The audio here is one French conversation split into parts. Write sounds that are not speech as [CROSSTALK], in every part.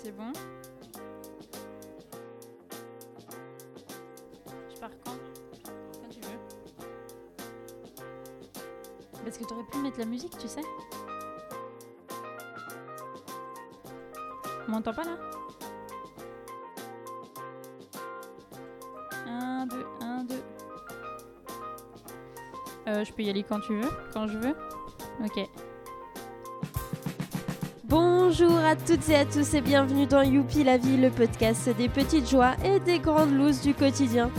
C'est bon Je pars quand? Quand tu veux. Parce que t'aurais pu mettre la musique, tu sais. On m'entend pas là? 1, 2, 1, 2. Euh, je peux y aller quand tu veux, quand je veux. Ok. Bonjour à toutes et à tous et bienvenue dans Youpi la vie, le podcast des petites joies et des grandes looses du quotidien.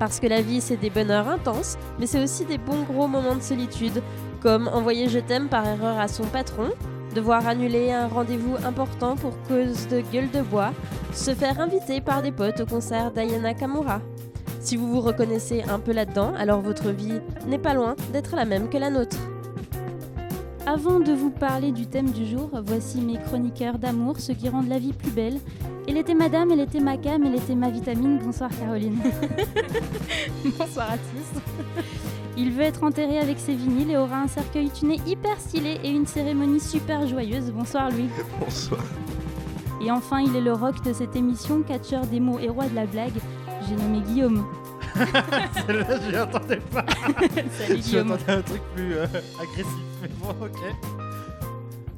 Parce que la vie c'est des bonheurs intenses, mais c'est aussi des bons gros moments de solitude, comme envoyer je t'aime par erreur à son patron, devoir annuler un rendez-vous important pour cause de gueule de bois, se faire inviter par des potes au concert d'Ayana Kamura. Si vous vous reconnaissez un peu là-dedans, alors votre vie n'est pas loin d'être la même que la nôtre. Avant de vous parler du thème du jour, voici mes chroniqueurs d'amour, ceux qui rendent la vie plus belle. Elle était madame, elle était ma cam, elle était ma vitamine. Bonsoir Caroline. [LAUGHS] Bonsoir à tous. Il veut être enterré avec ses vinyles et aura un cercueil tuné hyper stylé et une cérémonie super joyeuse. Bonsoir lui. Bonsoir. Et enfin, il est le rock de cette émission, catcheur des mots et roi de la blague. J'ai nommé Guillaume. [LAUGHS] Celle-là, je l'attendais pas. [LAUGHS] Salut Guillaume. J'attendais un truc plus euh, agressif. Mais bon, ok.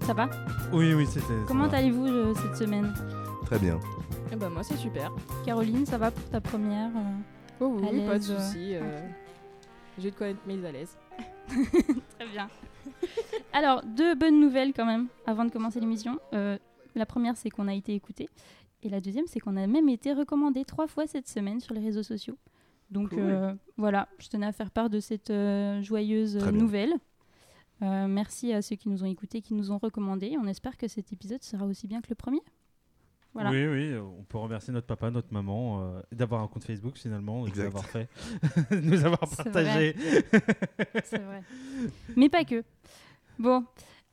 Ça va? Oui, oui, c'était. Comment ça va. allez-vous euh, cette semaine? Très bien. Eh ben moi c'est super. Caroline, ça va pour ta première euh, Oh À oui, pas de euh, soucis. euh, J'ai de quoi être mise à l'aise. [LAUGHS] Très bien. Alors, deux bonnes nouvelles quand même avant de commencer l'émission. Euh, la première, c'est qu'on a été écouté. Et la deuxième, c'est qu'on a même été recommandé trois fois cette semaine sur les réseaux sociaux. Donc Cool. euh, voilà, je tenais à faire part de cette euh, joyeuse nouvelle. Euh, merci à ceux qui nous ont écoutés, qui nous ont recommandé. On espère que cet épisode sera aussi bien que le premier. Voilà. Oui, oui, on peut remercier notre papa, notre maman, euh, d'avoir un compte Facebook finalement, de nous avoir fait, de [LAUGHS] nous avoir C'est partagé. C'est vrai. Mais pas que. Bon,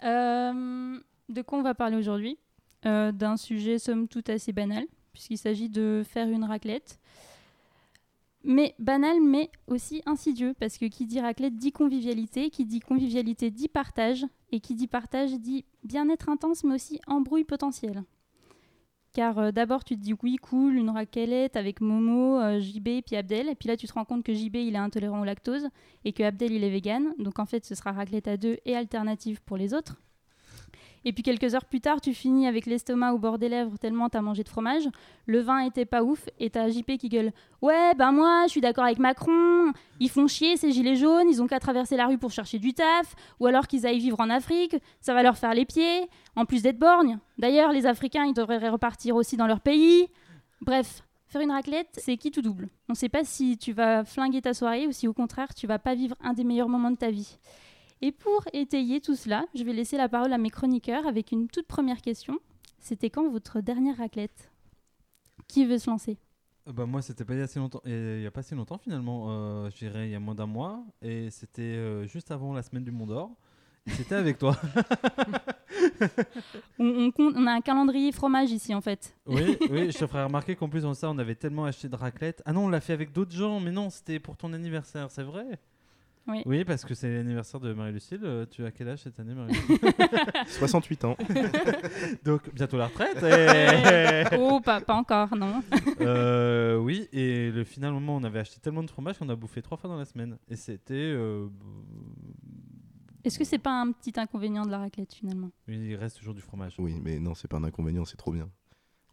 euh, de quoi on va parler aujourd'hui? Euh, D'un sujet somme toute assez banal, puisqu'il s'agit de faire une raclette. Mais banal, mais aussi insidieux, parce que qui dit raclette dit convivialité, qui dit convivialité dit partage, et qui dit partage dit bien-être intense, mais aussi embrouille potentielle. Car euh, d'abord tu te dis oui cool, une raclette avec Momo, euh, JB, puis Abdel, et puis là tu te rends compte que JB il est intolérant au lactose, et que Abdel il est vegan, donc en fait ce sera raclette à deux et alternative pour les autres. Et puis quelques heures plus tard, tu finis avec l'estomac au bord des lèvres tellement t'as mangé de fromage. Le vin était pas ouf et t'as JP qui gueule Ouais, ben moi, je suis d'accord avec Macron. Ils font chier ces gilets jaunes, ils ont qu'à traverser la rue pour chercher du taf, ou alors qu'ils aillent vivre en Afrique, ça va leur faire les pieds, en plus d'être borgnes. D'ailleurs, les Africains, ils devraient repartir aussi dans leur pays. Bref, faire une raclette, c'est qui tout double? On sait pas si tu vas flinguer ta soirée ou si au contraire, tu vas pas vivre un des meilleurs moments de ta vie. Et pour étayer tout cela, je vais laisser la parole à mes chroniqueurs avec une toute première question. C'était quand votre dernière raclette? Qui veut se lancer? Euh, Bah, moi, c'était pas il y a si longtemps. et Il y a pas si longtemps finalement. Euh, je dirais il y a moins d'un mois. Et c'était euh, juste avant la semaine du Mont d'Or. C'était avec toi. [LAUGHS] on, on compte- on a un calendrier fromage ici en fait. oui, oui, je te ferai remarquer qu'en plus de ça, on avait tellement acheté de raclette. Ah non, on l'a fait avec d'autres gens, mais non, c'était pour ton anniversaire, c'est vrai? Oui. parce que c'est l'anniversaire de Marie-Lucille. Euh, Tu as quel âge cette année, Marie-Lucille [LAUGHS] 68 ans. [LAUGHS] Donc, bientôt la retraite. et- [LAUGHS] oh, pas, pas encore, non. Euh, oui, et le final moment, on avait acheté tellement de fromage qu'on a bouffé trois fois dans la semaine. Et c'était. euh, Est-ce que c'est pas un petit inconvénient de la raclette finalement? Il reste toujours du fromage. Oui, mais non, c'est pas un inconvénient, c'est trop bien.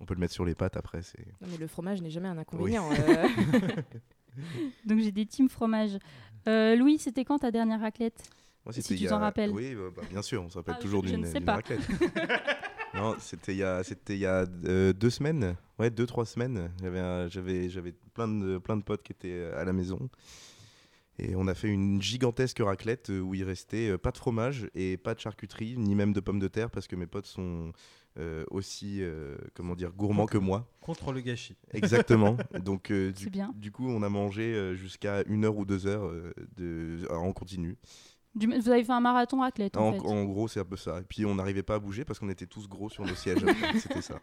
On peut le mettre sur les pâtes après. Non mais le fromage n'est jamais un inconvénient. euh. [LAUGHS] Donc j'ai des teams fromage. Euh, Louis, c'était quand ta dernière raclette? Moi, Si tu t'en a- rappelles. Oui, bah, bah, bien sûr, on se rappelle Ah, toujours d'une ne sais d'une pas. raclette. [LAUGHS] non, c'était il y a, c'était il y a euh, deux semaines. Ouais, deux, trois semaines. J'avais, j'avais, j'avais plein de, plein de potes qui étaient euh, à la maison. Et on a fait une gigantesque raclette où il restait pas de fromage et pas de charcuterie, ni même de pommes de terre, parce que mes potes sont euh, aussi, euh, comment dire, gourmands que moi. Contre le gâchis. Exactement. [LAUGHS] Donc, euh, du, bien. du coup, on a mangé jusqu'à une heure ou deux heures de, en continu. Du- Vous avez fait un marathon raclette en, En, fait. en gros, c'est un peu ça. Et puis, on n'arrivait pas à bouger parce qu'on était tous gros sur nos sièges. [LAUGHS] C'était ça.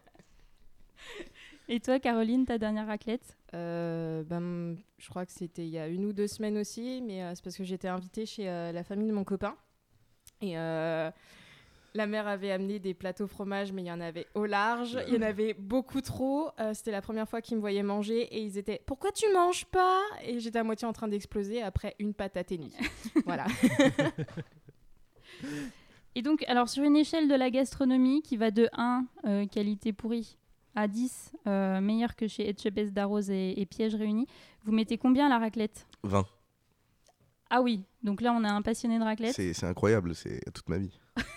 Et toi, Caroline, ta dernière raclette? Euh, ben, je crois que c'était il y a une ou deux semaines aussi, mais euh, c'est parce que j'étais invitée chez euh, la famille de mon copain. Et euh, La mère avait amené des plateaux fromage, mais il y en avait au large. Il y en avait beaucoup trop. Euh, C'était la première fois qu'ils me voyaient manger et ils étaient Pourquoi tu manges pas? Et j'étais à moitié en train d'exploser après une patate et demie. [LAUGHS] voilà. Et donc, alors sur une échelle de la gastronomie qui va de 1, euh, qualité pourrie, à 10, euh, meilleur que chez Etchebest d'Arrose et, et Piège réunis, vous mettez combien la raclette? 20. Ah oui, donc là on a un passionné de raclette. C'est c'est incroyable, c'est toute ma vie. [LAUGHS]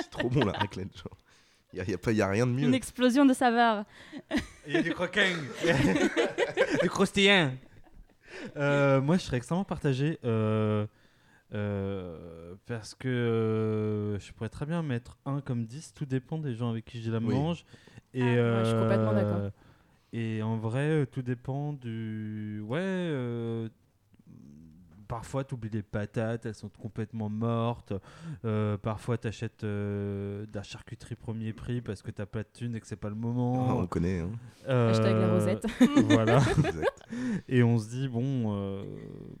c'est trop bon la raclette. genre. Il n'y a, y a pas- y a rien de mieux. Une explosion de saveur. Il y a du croquin, [LAUGHS] du croustillant. Euh, moi, je serais extrêmement partagé euh, euh, parce que euh, je pourrais très bien mettre 1 comme 10. Tout dépend des gens avec qui je la Oui. mange. Et, Ah, ouais, je suis complètement d'accord. Et en vrai, euh, tout dépend du. Ouais. euh, Parfois, tu oublies les patates, elles sont complètement mortes. Euh, parfois, tu achètes de la charcuterie premier prix parce que t'as pas de thunes et que c'est pas le Ah, moment. on connaît. Hein. Hashtag la Euh, rosette. [LAUGHS] voilà. [LAUGHS] Exact. Et on se dit, bon, euh,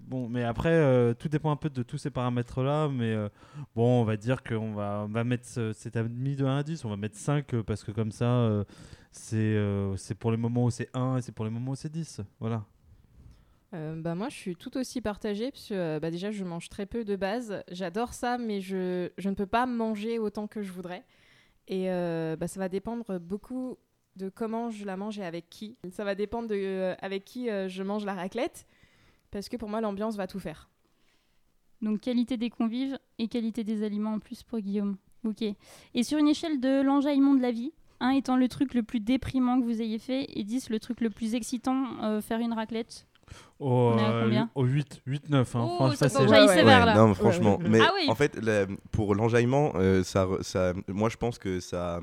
bon mais après, euh, tout dépend un peu de tous ces paramètres-là. Mais euh, bon, on va dire qu'on va, on va mettre, ce- c'est mis de 1 à 10, on va mettre 5 euh, parce que comme ça, euh, c'est euh, c'est pour les moments où c'est 1 et c'est pour les moments où c'est 10. Voilà. Euh, bah moi, je suis tout aussi partagée, parce que euh, bah déjà, je mange très peu de base. J'adore ça, mais je, je ne peux pas manger autant que je voudrais. Et euh, bah, ça va dépendre beaucoup de comment je la mange et avec qui. Ça va dépendre de euh, avec qui je mange la raclette, parce que pour moi, l'ambiance va tout faire. Donc qualité des convives et qualité des aliments en plus pour Guillaume. Ok. Et sur une échelle de l'enjaillement de la vie, 1 étant le truc le plus déprimant que vous ayez fait et 10 le truc le plus excitant, faire une raclette? Au, On est à combien au 8, 8, 9. Hein. Franchement, ça c'est- commence Jaillit ouais, sévère, Ouais, là. non, mais franchement. Ouais. Mais Ah oui. en fait, la- pour l'enjaillement, euh, ça, re- ça, moi je pense que ça,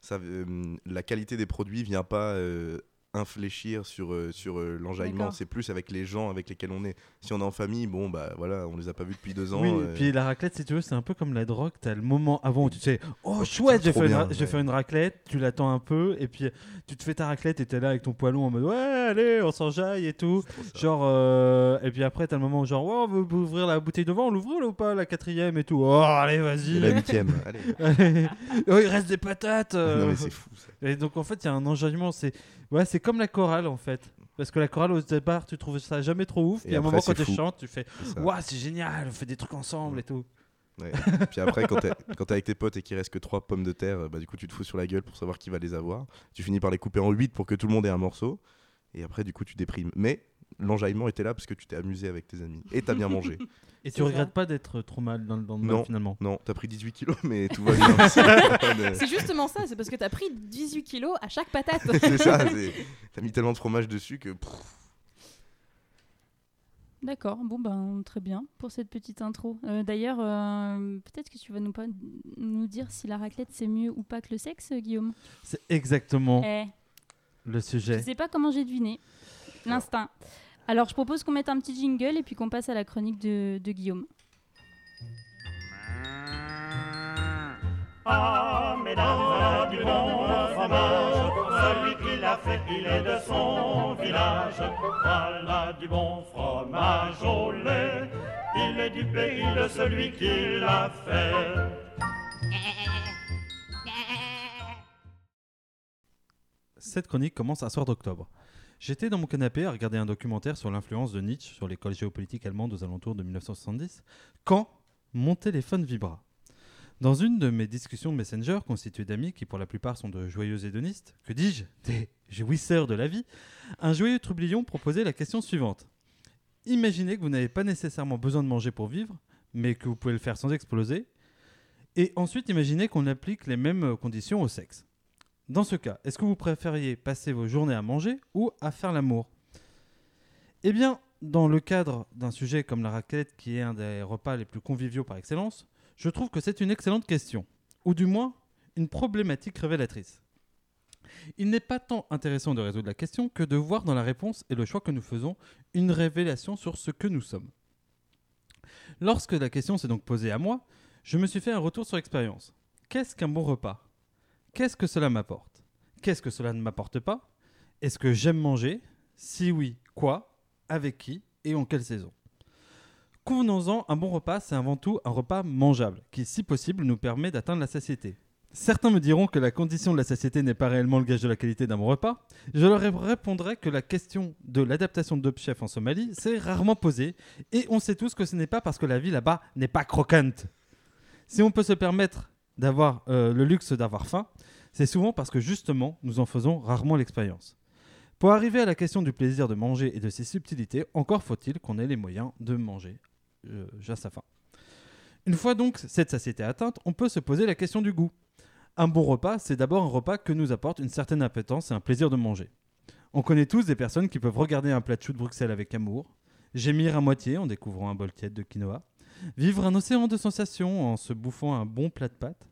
ça, euh, la qualité des produits vient pas euh, infléchir sur, euh, sur euh, l'enjaillement. C'est plus avec les gens avec lesquels on est. Si on est en famille, bon, bah voilà, on les a pas vus depuis deux ans. Oui, euh, puis la raclette, si tu veux, c'est un peu comme la drogue. T'as le moment avant où tu te sais, oh Oh, chouette, j'ai fait, une bien, ra- je vais ouais. faire une raclette, tu l'attends un peu, et puis tu te fais ta raclette et t'es là avec ton poilon en mode, ouais, allez, on s'enjaille et tout. Genre, euh, et puis après, t'as le moment où genre, ouais, on veut ouvrir la bouteille de vin, on l'ouvre ou pas, la quatrième et tout. Oh, allez, Et vas-y. la huitième, [LAUGHS] allez. Allez. Oh, il reste des patates. euh. Non mais c'est fou ça. Et donc en fait, il y a un enjaillement. C'est ouais, c'est comme la chorale en fait. Parce que la chorale au départ, tu trouves ça jamais trop ouf. Et Puis à un moment, quand tu chantes, tu fais. Waouh, c'est génial, on fait des trucs ensemble et tout. Ouais. Puis après, quand t'es quand t'es avec tes potes et qu'il reste que trois pommes de terre, bah, du coup, tu te fous sur la gueule pour savoir qui va les avoir. Tu finis par les couper en 8 pour que tout le monde ait un morceau. Et après, du coup, tu déprimes. Mais l'enjaillement était là parce que tu t'es amusé avec tes amis. Et t'as bien mangé. [LAUGHS] Et tu regrettes pas d'être trop mal dans, le Non. mal, finalement? Non, t'as pris 18 kilos, mais tout va bien. [LAUGHS] C'est justement ça, c'est parce que t'as pris 18 kilos à chaque patate. [LAUGHS] c'est ça. T'as mis tellement de fromage dessus que. D'accord, bon ben très bien pour cette petite intro. Euh, D'ailleurs, euh, peut-être que tu vas nous, pas, nous dire si la raclette c'est mieux ou pas que le sexe, Guillaume? C'est exactement Eh, le je sujet. sais pas comment j'ai deviné. L'instinct. Alors je propose qu'on mette un petit jingle et puis qu'on passe à la chronique de, de Guillaume. Ah, mesdames, voilà du bon fromage. Celui qui l'a fait, il est de son village. Voilà du bon fromage au lait. Il est du pays de celui qui l'a fait. Cette chronique commence un soir d'octobre. J'étais dans mon canapé à regarder un documentaire sur l'influence de Nietzsche sur l'école géopolitique allemande aux alentours de 1970 quand mon téléphone vibra. Dans une de mes discussions Messenger constituées d'amis qui pour la plupart sont de joyeux hédonistes, que dis-je, [LAUGHS] des jouisseurs de la vie, un joyeux troublion proposait la question suivante. Imaginez que vous n'avez pas nécessairement besoin de manger pour vivre, mais que vous pouvez le faire sans exploser. Et ensuite, imaginez qu'on applique les mêmes conditions au sexe. Dans ce cas, est-ce que vous préfériez passer vos journées à manger ou à faire l'amour? Eh bien, dans le cadre d'un sujet comme la raclette, qui est un des repas les plus conviviaux par excellence, je trouve que c'est une excellente question, ou du moins une problématique révélatrice. Il n'est pas tant intéressant de résoudre la question que de voir dans la réponse et le choix que nous faisons une révélation sur ce que nous sommes. Lorsque la question s'est donc posée à moi, je me suis fait un retour sur expérience. Qu'est-ce qu'un bon repas? Qu'est-ce que cela m'apporte? Qu'est-ce que cela ne m'apporte pas? Est-ce que j'aime manger? Si oui, quoi? Avec qui? Et en quelle saison? Convenons-en, un bon repas, c'est avant tout un repas mangeable, qui, si possible, nous permet d'atteindre la satiété. Certains me diront que la condition de la satiété n'est pas réellement le gage de la qualité d'un bon repas. Je leur répondrai que la question de l'adaptation de Chef en Somalie s'est rarement posée, et on sait tous que ce n'est pas parce que la vie là-bas n'est pas croquante. Si on peut se permettre d'avoir euh, le luxe d'avoir faim, c'est souvent parce que justement nous en faisons rarement l'expérience. Pour arriver à la question du plaisir de manger et de ses subtilités, encore faut-il qu'on ait les moyens de manger euh, sa faim. Une fois donc cette satiété atteinte, on peut se poser la question du goût. Un bon repas, c'est d'abord un repas que nous apporte une certaine appétence et un plaisir de manger. On connaît tous des personnes qui peuvent regarder un plat de chou de Bruxelles avec amour, gémir à moitié en découvrant un bol tiède de quinoa, vivre un océan de sensations en se bouffant un bon plat de pâtes,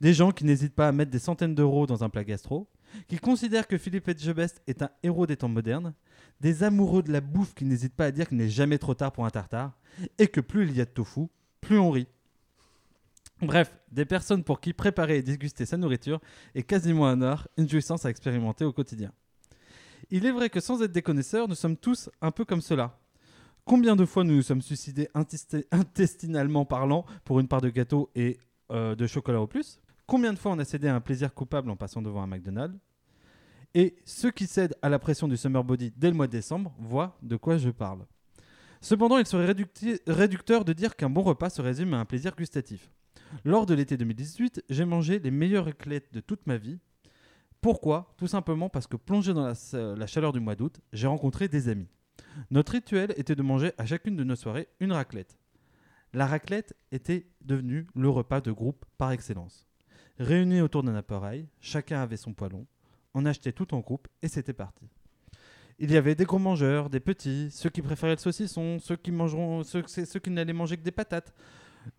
des gens qui n'hésitent pas à mettre des centaines d'euros dans un plat gastro, qui considèrent que Philippe Etchebest est un héros des temps modernes, des amoureux de la bouffe qui n'hésitent pas à dire qu'il n'est jamais trop tard pour un tartare, et que plus il y a de tofu, plus on rit. Bref, des personnes pour qui préparer et déguster sa nourriture est quasiment un art, une jouissance à expérimenter au quotidien. Il est vrai que sans être des connaisseurs, nous sommes tous un peu comme cela. Combien de fois nous nous sommes suicidés intesti- intestinalement parlant pour une part de gâteau et euh, de chocolat au plus Combien de fois on a cédé à un plaisir coupable en passant devant un McDonald's? Et ceux qui cèdent à la pression du summer body dès le mois de décembre voient de quoi je parle. Cependant, il serait réducteur de dire qu'un bon repas se résume à un plaisir gustatif. Lors de l'été 2018, j'ai mangé les meilleures raclettes de toute ma vie. Pourquoi? Tout simplement parce que plongé dans la chaleur du mois d'août, j'ai rencontré des amis. Notre rituel était de manger à chacune de nos soirées une raclette. La raclette était devenue le repas de groupe par excellence. Réunis autour d'un appareil, chacun avait son poêlon, on achetait tout en groupe et c'était parti. Il y avait des gros mangeurs, des petits, ceux qui préféraient le saucisson, ceux qui, ceux qui n'allaient manger que des patates.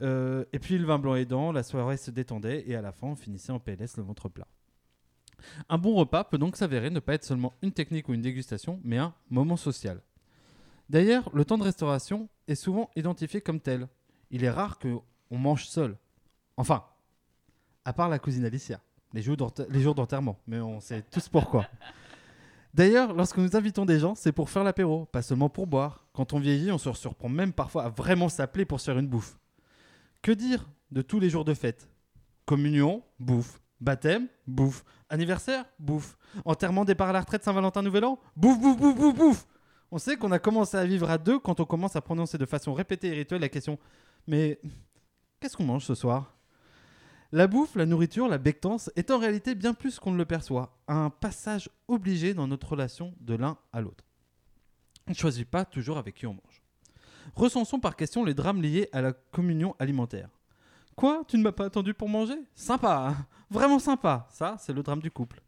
Euh, et puis le vin blanc aidant, la soirée se détendait et à la fin on finissait en PLS le ventre plat. Un bon repas peut donc s'avérer ne pas être seulement une technique ou une dégustation, mais un moment social. D'ailleurs, le temps de restauration est souvent identifié comme tel. Il est rare qu'on mange seul. Enfin, à part la cousine Alicia, les jours d'enterrement, mais on sait tous pourquoi. D'ailleurs, lorsque nous invitons des gens, c'est pour faire l'apéro, pas seulement pour boire. Quand on vieillit, on se surprend même parfois à vraiment s'appeler pour se faire une bouffe. Que dire de tous les jours de fête? Communion, bouffe. Baptême, bouffe. Anniversaire, bouffe. Enterrement, départ à la retraite, Saint-Valentin, Nouvel An, bouffe, bouffe, bouffe, bouffe, bouffe. On sait qu'on a commencé à vivre à deux quand on commence à prononcer de façon répétée et rituelle la question Mais qu'est-ce qu'on mange ce soir? La bouffe, la nourriture, la bectance est en réalité bien plus qu'on ne le perçoit. Un passage obligé dans notre relation de l'un à l'autre. On ne choisit pas toujours avec qui on mange. Recensons par question les drames liés à la communion alimentaire. Quoi? Tu ne m'as pas attendu pour manger? Sympa, hein? Vraiment sympa. Ça, c'est le drame du couple.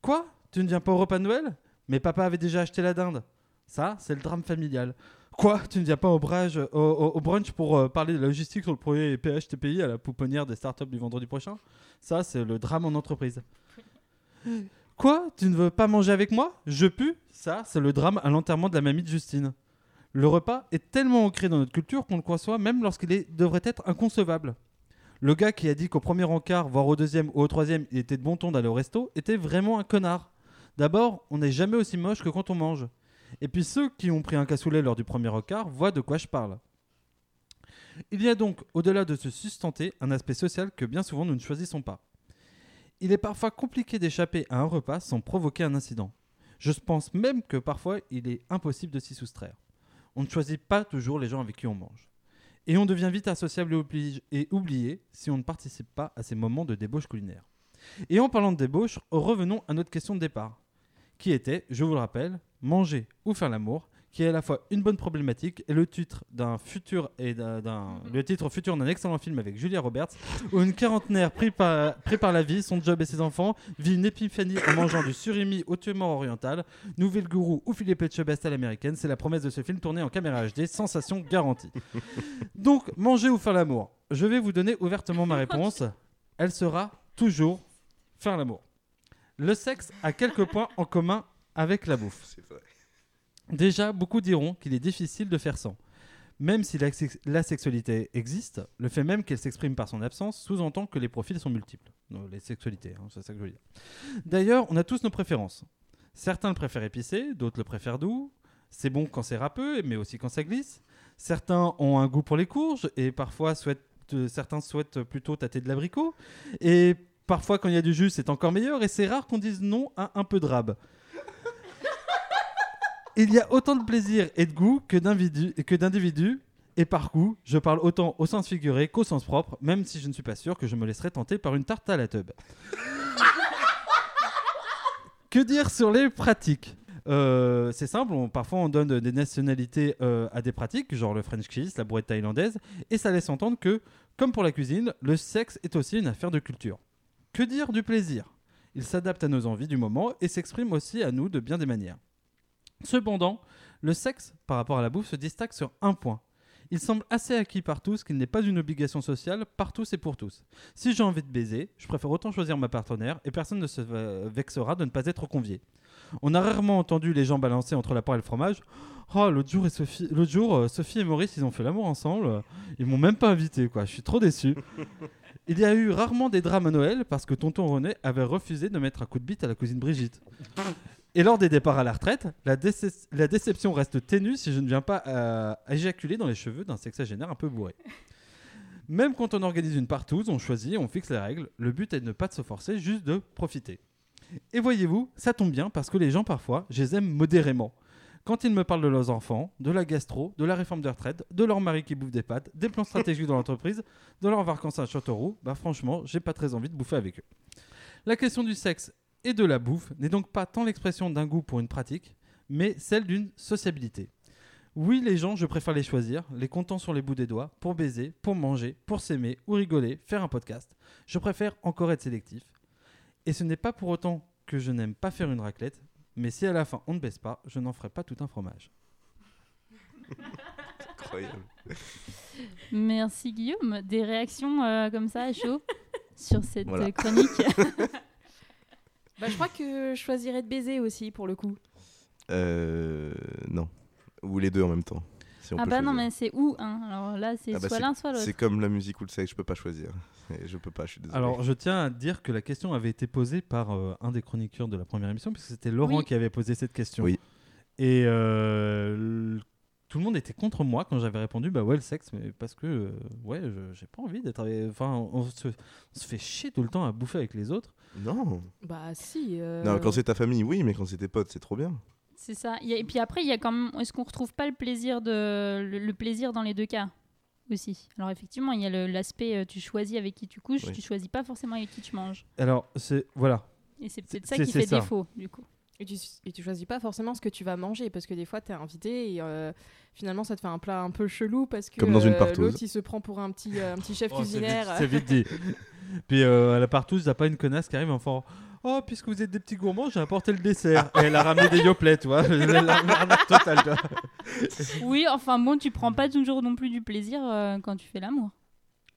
Quoi? Tu ne viens pas au repas de Noël? Mais papa avait déjà acheté la dinde. Ça, c'est le drame familial. Quoi Tu ne viens pas au, brunch, au, pour euh, parler de logistique sur le projet PHTPI à la pouponnière des startups du vendredi prochain? Ça, c'est le drame en entreprise. Quoi? Tu ne veux pas manger avec moi? Je pue? Ça, c'est le drame à l'enterrement de la mamie de Justine. Le repas est tellement ancré dans notre culture qu'on le conçoit même lorsqu'il devrait être inconcevable. Le gars qui a dit qu'au premier encart, voire au deuxième ou au troisième, il était de bon ton d'aller au resto, était vraiment un connard. D'abord, on n'est jamais aussi moche que quand on mange. Et puis ceux qui ont pris un cassoulet lors du premier encart voient de quoi je parle. Il y a donc, au-delà de se sustenter, un aspect social que bien souvent nous ne choisissons pas. Il est parfois compliqué d'échapper à un repas sans provoquer un incident. Je pense même que parfois il est impossible de s'y soustraire. On ne choisit pas toujours les gens avec qui on mange. Et on devient vite associable et oublié si on ne participe pas à ces moments de débauche culinaire. Et en parlant de débauche, revenons à notre question de départ, qui était, je vous le rappelle, manger ou faire l'amour, qui est à la fois une bonne problématique et le titre d'un futur et d'un, d'un- le titre futur d'un excellent film avec Julia Roberts, où une quarantenaire pris par, pris par la vie, son job et ses enfants, vit une épiphanie en mangeant du surimi au tuement oriental, Nouvelle Gourou ou Philippe Etchebest à l'américaine, c'est la promesse de ce film tourné en caméra HD, sensation garantie. [LAUGHS] Donc, manger ou faire l'amour? Je vais vous donner ouvertement ma réponse. [LAUGHS] Elle sera toujours faire l'amour. Le sexe a quelques points en commun avec la bouffe. Vrai. Déjà, beaucoup diront qu'il est difficile de faire sans. Même si la, sex- la sexualité existe, le fait même qu'elle s'exprime par son absence sous-entend que les profils sont multiples. Non, les sexualités, hein, c'est ça que je veux dire. D'ailleurs, on a tous nos préférences. Certains le préfèrent épicé, d'autres le préfèrent doux. C'est bon quand c'est râpeux, mais aussi quand ça glisse. Certains ont un goût pour les courges et parfois souhaitent, euh, certains souhaitent plutôt tâter de l'abricot. Et parfois, quand il y a du jus, c'est encore meilleur. Et c'est rare qu'on dise non à un peu de rab. Il y a autant de plaisir et de goût que d'individus, et par goût, je parle autant au sens figuré qu'au sens propre, même si je ne suis pas sûr que je me laisserai tenter par une tarte à la tube. [LAUGHS] que dire sur les pratiques? Euh, c'est simple, on- parfois on donne des nationalités euh, à des pratiques, genre le French kiss, la brouette thaïlandaise, et ça laisse entendre que, comme pour la cuisine, le sexe est aussi une affaire de culture. Que dire du plaisir? Il s'adapte à nos envies du moment et s'exprime aussi à nous de bien des manières. Cependant, le sexe, par rapport à la bouffe, se distingue sur un point. Il semble assez acquis par tous qu'il n'est pas une obligation sociale par tous et pour tous. Si j'ai envie de baiser, je préfère autant choisir ma partenaire et personne ne se euh, vexera de ne pas être convié. On a rarement entendu les gens balancer entre la part et le fromage. Oh, l'autre jour, et Sophie, l'autre jour, euh, Sophie et Maurice, ils ont fait l'amour ensemble. Ils m'ont même pas invité, quoi. Je suis trop déçu. [LAUGHS] Il y a eu rarement des drames à Noël parce que tonton René avait refusé de mettre un coup de bite à la cousine Brigitte. Et lors des départs à la retraite, la, déce- la déception reste ténue si je ne viens pas euh, éjaculer dans les cheveux d'un sexagénaire un peu bourré. Même quand on organise une partouze, on choisit, on fixe les règles. Le but est de ne pas se forcer, juste de profiter. Et voyez-vous, ça tombe bien parce que les gens parfois, je les aime modérément. Quand ils me parlent de leurs enfants, de la gastro, de la réforme de retraite, de leur mari qui bouffe des pâtes, des plans stratégiques dans l'entreprise, de leurs vacances à Châteauroux, bah franchement, j'ai pas très envie de bouffer avec eux. La question du sexe et de la bouffe n'est donc pas tant l'expression d'un goût pour une pratique, mais celle d'une sociabilité. Oui, les gens, je préfère les choisir, les comptant sur les bouts des doigts, pour baiser, pour manger, pour s'aimer ou rigoler, faire un podcast. Je préfère encore être sélectif. Et ce n'est pas pour autant que je n'aime pas faire une raclette, mais si à la fin on ne baisse pas, je n'en ferai pas tout un fromage. Incroyable. Merci Guillaume. Des réactions euh, comme ça à chaud sur cette Voilà. chronique? [LAUGHS] Bah, je crois que je choisirais de baiser aussi pour le coup. Euh, non. Ou les deux en même temps. si on ah peut bah non, mais c'est ou un. Alors là, c'est Ah bah soit l'un, soit l'autre. C'est comme la musique ou le sexe, je peux pas choisir. Et je peux pas, je suis désolé. Alors, je tiens à dire que la question avait été posée par euh, un des chroniqueurs de la première émission, puisque c'était Laurent Oui. qui avait posé cette question. Oui. Et euh, l- tout le monde était contre moi quand j'avais répondu bah ouais, le sexe, mais parce que, euh, ouais, je- j'ai pas envie d'être. avec- Enfin, on se, on se fait chier tout le temps à bouffer avec les autres. Non. Bah si. euh, Non, quand c'est ta famille, oui, mais quand c'est tes potes, c'est trop bien. C'est ça. Et puis après, il y a quand même. Est-ce qu'on retrouve pas le plaisir de le, le plaisir dans les deux cas aussi? Alors effectivement, il y a le- l'aspect euh, tu choisis avec qui tu couches, Oui. tu choisis pas forcément avec qui tu manges. Alors, c'est. Voilà. Et c'est peut-être C'est- ça qui fait ça. défaut du coup. Et tu, et tu choisis pas forcément ce que tu vas manger parce que des fois t'es invité et euh, finalement ça te fait un plat un peu chelou parce que Comme dans une euh, partouze. l'autre il se prend pour un petit, euh, un petit chef Oh, c'est vite, cuisinière. c'est vite dit. [LAUGHS] Puis euh, à la partouze, t'as pas une connasse qui arrive en faisant Oh, puisque vous êtes des petits gourmands, j'ai apporté le dessert. Et elle a ramené des yoplets, tu vois. [LAUGHS] L'arnaque totale, tu vois. Oui, enfin bon, tu prends pas toujours non plus du plaisir euh, quand tu fais l'amour.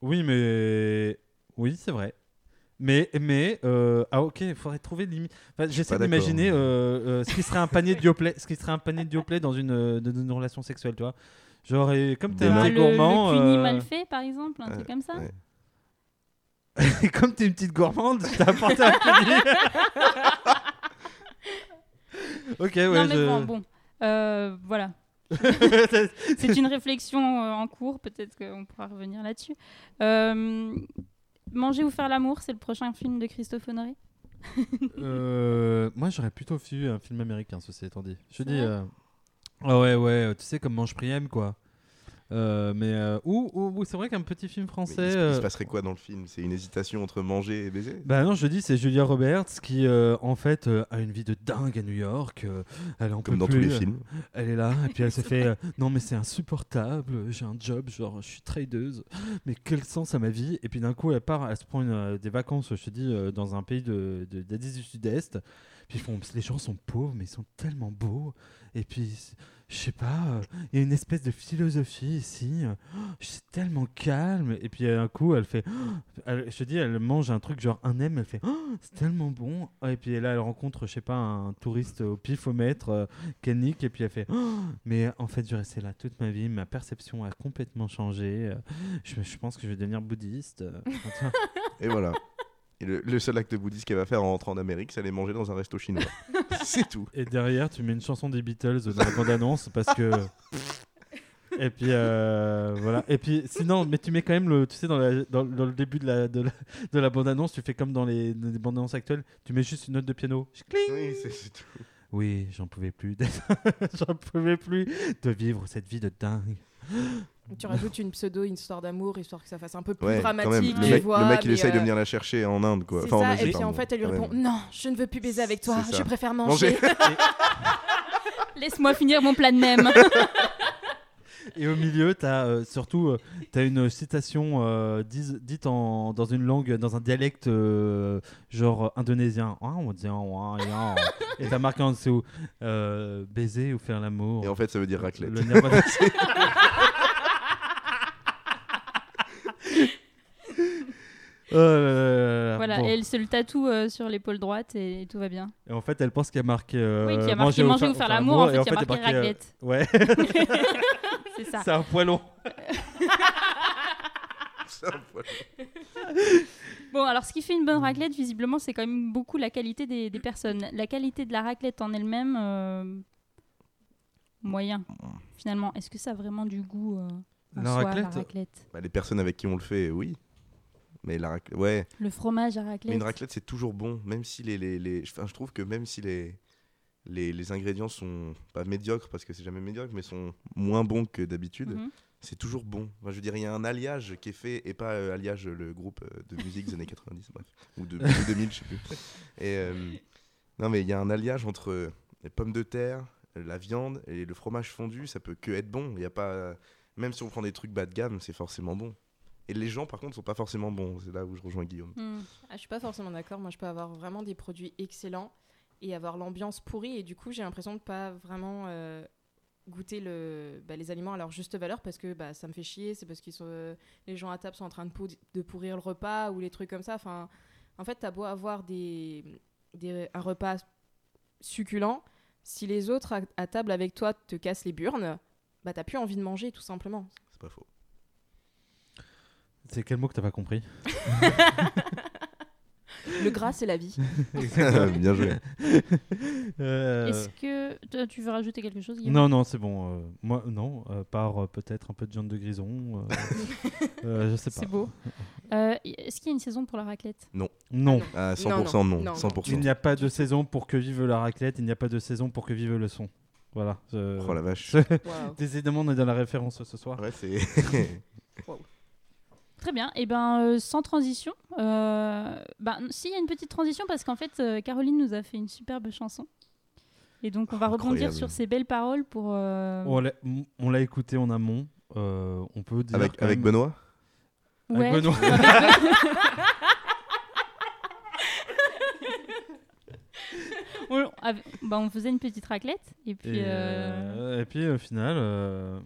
Oui, mais. Oui, c'est vrai. Mais, mais euh, ah ok, il faudrait trouver une limite. Enfin, J'essaie d'imaginer euh, euh, ce qui serait un panier de Yoplait, ce qui serait un panier de Yoplait dans une, dans une relation sexuelle, tu vois. Genre, et comme t'es Des un petit le, gourmand, le cuni euh, mal fait, par exemple, un truc comme ça. ouais. [LAUGHS] comme t'es une petite gourmande, je t'ai apporté un cuni. [LAUGHS] ok, ouais. non mais je- bon, bon. Euh, voilà. [LAUGHS] C'est une réflexion euh, en cours, peut-être qu'on pourra revenir là-dessus. Euh, Manger ou faire l'amour, c'est le prochain film de Christophe Honoré. [LAUGHS] Euh, moi, j'aurais plutôt vu un film américain, ceci étant dit. Je dis. euh, Ah ouais, ouais, tu sais, comme Mange Priem, quoi. Euh, mais. euh, ou ou- ou c'est vrai qu'un petit film Mais français. il, se, il se euh, passerait quoi dans le film? C'est une hésitation entre manger et baiser? Bah non, je dis, c'est Julia Roberts qui, euh, en fait, a une vie de dingue à New York. elle en Comme peut dans tous les films. Elle est là, et puis elle se fait Non, mais c'est insupportable, j'ai un job, genre, je suis tradeuse, mais quel sens à ma vie? Et puis d'un coup, elle part, elle se prend une, des vacances, je te dis, dans un pays de, de, d'Asie du Sud-Est. Puis font, les gens sont pauvres, mais ils sont tellement beaux. Et puis, je sais pas, euh, il y a une espèce de philosophie ici. euh, oh, c'est tellement calme. Et puis d'un coup, elle fait, oh, je te dis, elle mange un truc genre un M, elle fait, oh, c'est tellement bon. Et puis là, elle rencontre, je sais pas, un touriste au pifomètre, euh, qu'elle nique, et puis elle fait, Oh, mais en fait, je rester là toute ma vie, ma perception a complètement changé. euh, Je, pense que je vais devenir bouddhiste. euh. Et voilà. Et le, le seul acte bouddhiste qu'elle va faire en rentrant d'Amérique, c'est aller manger dans un resto chinois. [LAUGHS] c'est tout. Et derrière, tu mets une chanson des Beatles dans la bande-annonce parce que. [LAUGHS] Et puis euh, voilà. Et puis sinon, mais tu mets quand même le, tu sais, dans, la- dans- dans le début de la, de la, de la bande-annonce, tu fais comme dans les, les bandes-annonces actuelles, tu mets juste une note de piano. Cling Oui, c'est tout. Oui, j'en pouvais plus. [LAUGHS] j'en pouvais plus de vivre cette vie de dingue. Tu rajoutes une pseudo, une histoire d'amour, histoire que ça fasse un peu plus Ouais, dramatique. Le tu mec, vois, le mec, il essaye de euh, venir la chercher en Inde, quoi. Enfin, en ça, Asie, et puis en fait, elle lui répond même. Non, je ne veux plus baiser avec toi, je préfère Manger. manger. [LAUGHS] Laisse-moi finir mon plat de même. [LAUGHS] Et au milieu, tu as surtout euh, t'as une citation euh, dise- dite en, dans une langue, dans un dialecte euh, genre indonésien. Ah, on dit, ah, ah. Et t'as marqué en dessous euh, baiser ou faire l'amour. Et en fait, ça veut dire raclette. Le [LAUGHS] Oh là là là là. voilà, Bon. et elle se le tatoue euh, sur l'épaule droite et, tout va bien. Et en fait, elle pense qu'il y a marqué. euh, oui, qui a marqué manger ou faire l'amour, en fait, il y a marqué raclette. ouais, [LAUGHS] C'est ça. c'est un poilon. [LAUGHS] C'est un poil. Bon, alors ce qui fait une bonne raclette, visiblement, c'est quand même beaucoup la qualité des, des personnes. La qualité de la raclette en elle-même, euh, moyen, finalement. Est-ce que ça a vraiment du goût euh, en La soi, raclette la raclette? Bah, les personnes avec qui on le fait, oui. Mais la raclette, ouais. Le fromage à Mais raclette. une raclette, c'est toujours bon, même si les, les, les- enfin, je trouve que même si les, les, les ingrédients sont pas médiocres parce que c'est jamais médiocre, mais sont moins bons que d'habitude, Mhm. c'est toujours bon. Enfin, je veux dire, il y a un alliage qui est fait et pas euh, alliage le groupe euh, de musique des années 90, bref, ou de, de 2000, je sais plus. Et euh, non, mais il y a un alliage entre les pommes de terre, la viande et le fromage fondu. Ça peut que être bon. Il y a pas, même si on prend des trucs bas de gamme, c'est forcément bon. Et les gens, par contre, sont pas forcément bons. C'est là où je rejoins Guillaume. Hmm. Ah, je suis pas forcément d'accord. Moi, je peux avoir vraiment des produits excellents et avoir l'ambiance pourrie. Et du coup, j'ai l'impression de pas vraiment euh, goûter le, bah, les aliments à leur juste valeur parce que bah, ça me fait chier. C'est parce que les gens à table sont en train de, pou- de pourrir le repas ou les trucs comme ça. Enfin, en fait, t'as beau avoir des, des- un repas succulent. Si les autres à, à table avec toi te cassent les burnes, bah, t'as plus envie de manger, tout simplement. C'est pas faux. C'est quel mot que t'as pas compris [LAUGHS] Le gras, c'est la vie. [LAUGHS] [LAUGHS] Bien joué. Euh, Est-ce que tu veux rajouter quelque chose Guillaume? Non, non, c'est bon. euh, moi, non. euh, par euh, peut-être un peu de viande de grison. euh, euh, je sais pas. C'est beau. Euh, Est-ce qu'il y a une saison pour la raclette? Non. À Non, 100% non. non, non. 100%. Il n'y a pas de saison pour que vive la raclette. Il n'y a pas de saison pour que vive le son. Voilà. Oh la vache. Décidément, on est dans la référence ce soir. Ouais, c'est. Très bien. Et ben euh, sans transition. Euh, ben, s'il y a une petite transition parce qu'en fait euh, Caroline nous a fait une superbe chanson. Et donc on va rebondir Incroyable. sur ces belles paroles pour. euh, On l'a- on l'a écouté en amont. euh, on peut dire. avec quand avec même- Benoît? Avec. Benoît. [LAUGHS] on, faisait une petite raclette et puis. Et, euh, euh, et puis au final, euh,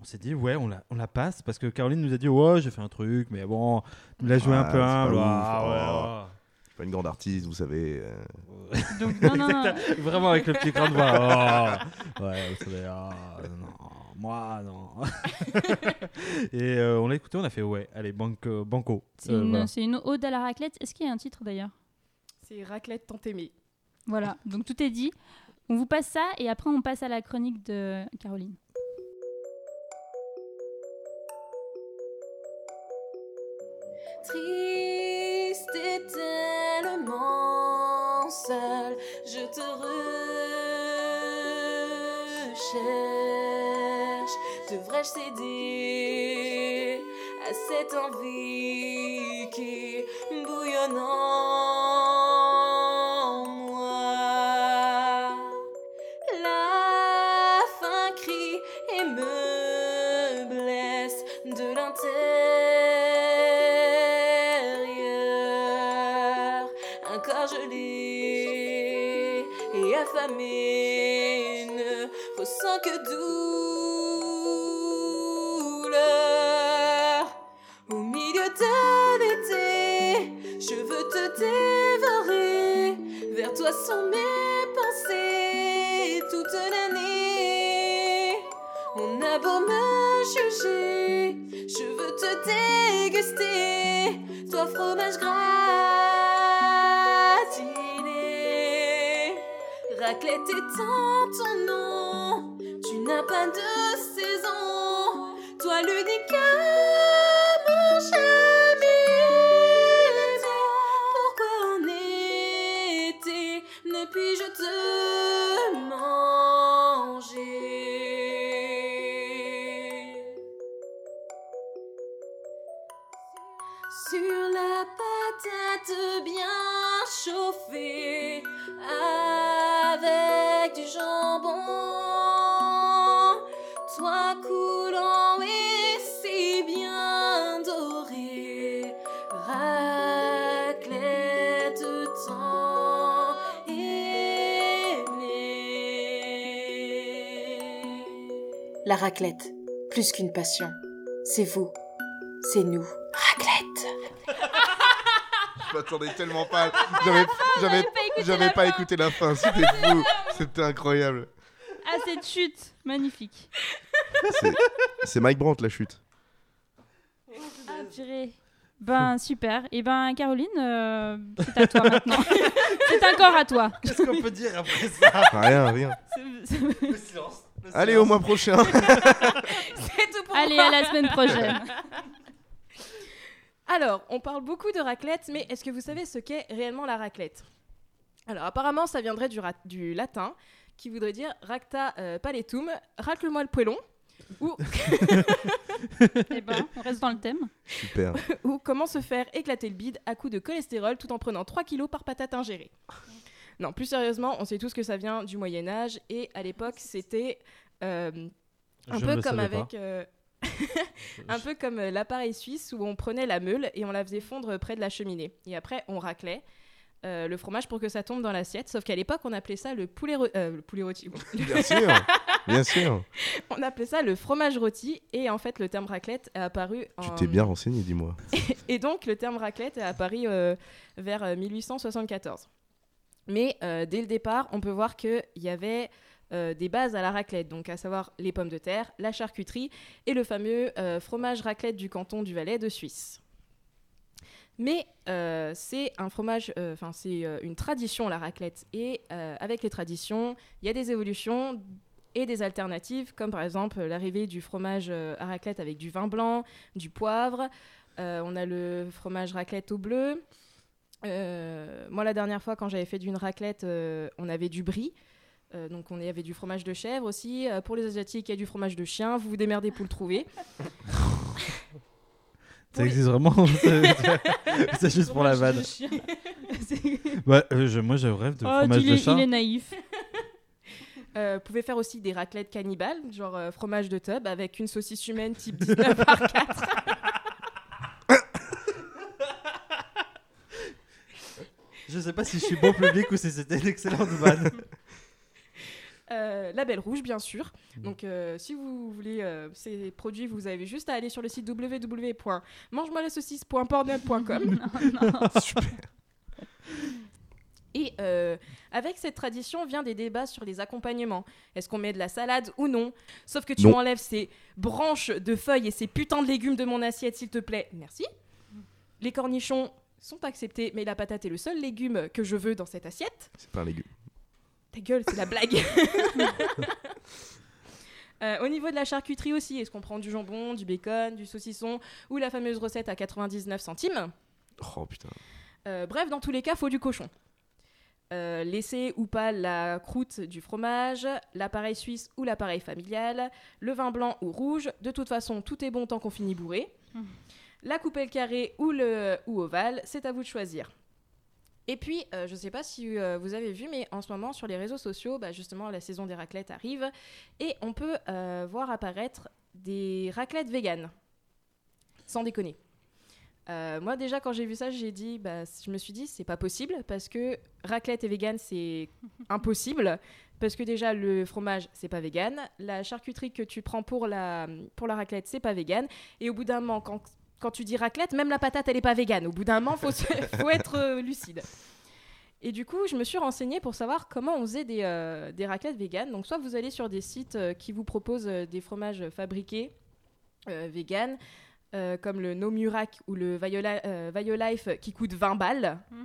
on s'est dit ouais, on la, on la passe parce que Caroline nous a dit ouais, j'ai fait un truc, mais bon, nous l'a joué un peu c'est pas humble. ouf, Ah, oh. ouais, Je suis pas une grande artiste, vous savez. euh. [LAUGHS] Donc non non non. Exactement. [LAUGHS] Vraiment avec le petit cran de voix. Oh. Ouais, vous savez, non, moi non. [LAUGHS] et euh, on l'a écouté, on a fait ouais, allez, banco. banco. C'est Euh, une, voilà. une ode à la raclette. Est-ce qu'il y a un titre d'ailleurs? C'est raclette tant aimée. Voilà. Donc tout est dit. On vous passe ça et après on passe à la chronique de Caroline. Triste et tellement seul, je te recherche. Devrais-je céder à cette envie qui bouillonne sont mes pensées toute l'année. On a beau me juger, je veux te déguster. Toi, fromage gratiné. Raclette étant ton nom, tu n'as pas de saison. toi l'unique raclette, plus qu'une passion, c'est vous, c'est nous. Raclette. Je m'attendais tellement pas. J'avais, j'avais, j'avais pas écouté la fin. C'était fou. C'était incroyable. Ah, cette chute, magnifique. C'est, c'est Mike Brandt la chute. Ah, purée. Ben, super. Et ben, Caroline, euh, c'est à toi maintenant. [LAUGHS] c'est encore à toi. Qu'est-ce qu'on peut dire après ça? Rien, rien. C'est- c'est- Le silence. Le Allez, au mois prochain. [LAUGHS] C'est tout pour Allez, moi. à la semaine prochaine. [LAUGHS] Alors, on parle beaucoup de raclette, mais est-ce que vous savez ce qu'est réellement la raclette? Alors, apparemment, ça viendrait du, latin, qui voudrait dire racta euh, paletum, racle-moi le poêlon, ou, [LAUGHS] Eh ben, on reste dans le thème. Super. ou comment se faire éclater le bide à coup de cholestérol tout en prenant 3 kilos par patate ingérée. Non, plus sérieusement, on sait tous que ça vient du Moyen Âge, et à l'époque, c'était un Je peu comme avec... [LAUGHS] un peu comme l'appareil suisse où on prenait la meule et on la faisait fondre près de la cheminée. Et après, on raclait euh, le fromage pour que ça tombe dans l'assiette. Sauf qu'à l'époque, on appelait ça le poulet, ro- euh, le poulet rôti. Bien sûr. Bien sûr. [LAUGHS] on appelait ça le fromage rôti. Et en fait, le terme raclette est apparu. Tu t'es bien renseigné, dis-moi. [LAUGHS] Et donc, le terme raclette est apparu euh, vers euh, 1874. Mais dès le départ, on peut voir qu'il y avait euh, des bases à la raclette, donc à savoir les pommes de terre, la charcuterie et le fameux euh, fromage raclette du canton du Valais de Suisse. Mais euh, c'est un fromage, enfin c'est une tradition la raclette. Et avec les traditions, il y a des évolutions et des alternatives, comme par exemple l'arrivée du fromage à raclette avec du vin blanc, du poivre. On a le fromage raclette au bleu. Moi, la dernière fois, quand j'avais fait d'une raclette, on avait du brie. Euh, donc, on y avait du fromage de chèvre aussi. Euh, pour les Asiatiques, il y a du fromage de chien. Vous vous démerdez pour le trouver. [LAUGHS] Ça existe vraiment [LAUGHS] C'est- juste pour la vanne. Ouais, [LAUGHS] euh, je- moi, je rêve de Oh, fromage il de est, chat. il est naïf. Euh, vous pouvez faire aussi des raclettes cannibales, genre euh, fromage de tub avec une saucisse humaine type 19 par 4. Je sais pas si je suis bon public ou si c'était une excellente vanne. Euh, la Belle Rouge, bien sûr. Donc, euh, si vous voulez euh, ces produits, vous avez juste à aller sur le site www.mangemoilasaucisse.pornhub.com. [LAUGHS] [LAUGHS] Super. Et euh, avec cette tradition vient des débats sur les accompagnements. Est-ce qu'on met de la salade ou non? Sauf que tu Non. m'enlèves ces branches de feuilles et ces putains de légumes de mon assiette, s'il te plaît. Merci. Les cornichons sont acceptés, mais la patate est le seul légume que je veux dans cette assiette. C'est pas un légume. Ta gueule, c'est la blague. [LAUGHS] Euh, au niveau de la charcuterie aussi, est-ce qu'on prend du jambon, du bacon, du saucisson ou la fameuse recette à 99 centimes? Oh putain. Euh, Bref, dans tous les cas, faut du cochon. Euh, laissez ou pas la croûte du fromage, l'appareil suisse ou l'appareil familial, le vin blanc ou rouge. De toute façon, tout est bon tant qu'on finit bourré. La coupelle carrée ou, le, ou ovale, c'est à vous de choisir. Et puis, euh, je ne sais pas si euh, vous avez vu, mais en ce moment, sur les réseaux sociaux, bah, justement, la saison des raclettes arrive et on peut euh, voir apparaître des raclettes véganes. Sans déconner. Moi, déjà, quand j'ai vu ça, j'ai dit, bah, je me suis dit, c'est pas possible parce que raclette et vegan, c'est [LAUGHS] impossible. Parce que déjà, le fromage, c'est pas vegan. La charcuterie que tu prends pour la, pour la raclette, c'est pas vegan. Et au bout d'un moment, quand, quand tu dis raclette, même la patate, elle est pas vegan. Au bout d'un moment, faut, se- [LAUGHS] faut être euh, lucide. Et du coup, je me suis renseignée pour savoir comment on faisait des, euh, des raclettes vegan. Donc, soit vous allez sur des sites euh, qui vous proposent des fromages fabriqués vegan, euh, comme le No Murac ou le Viola, Violife qui coûte 20 balles. Mm.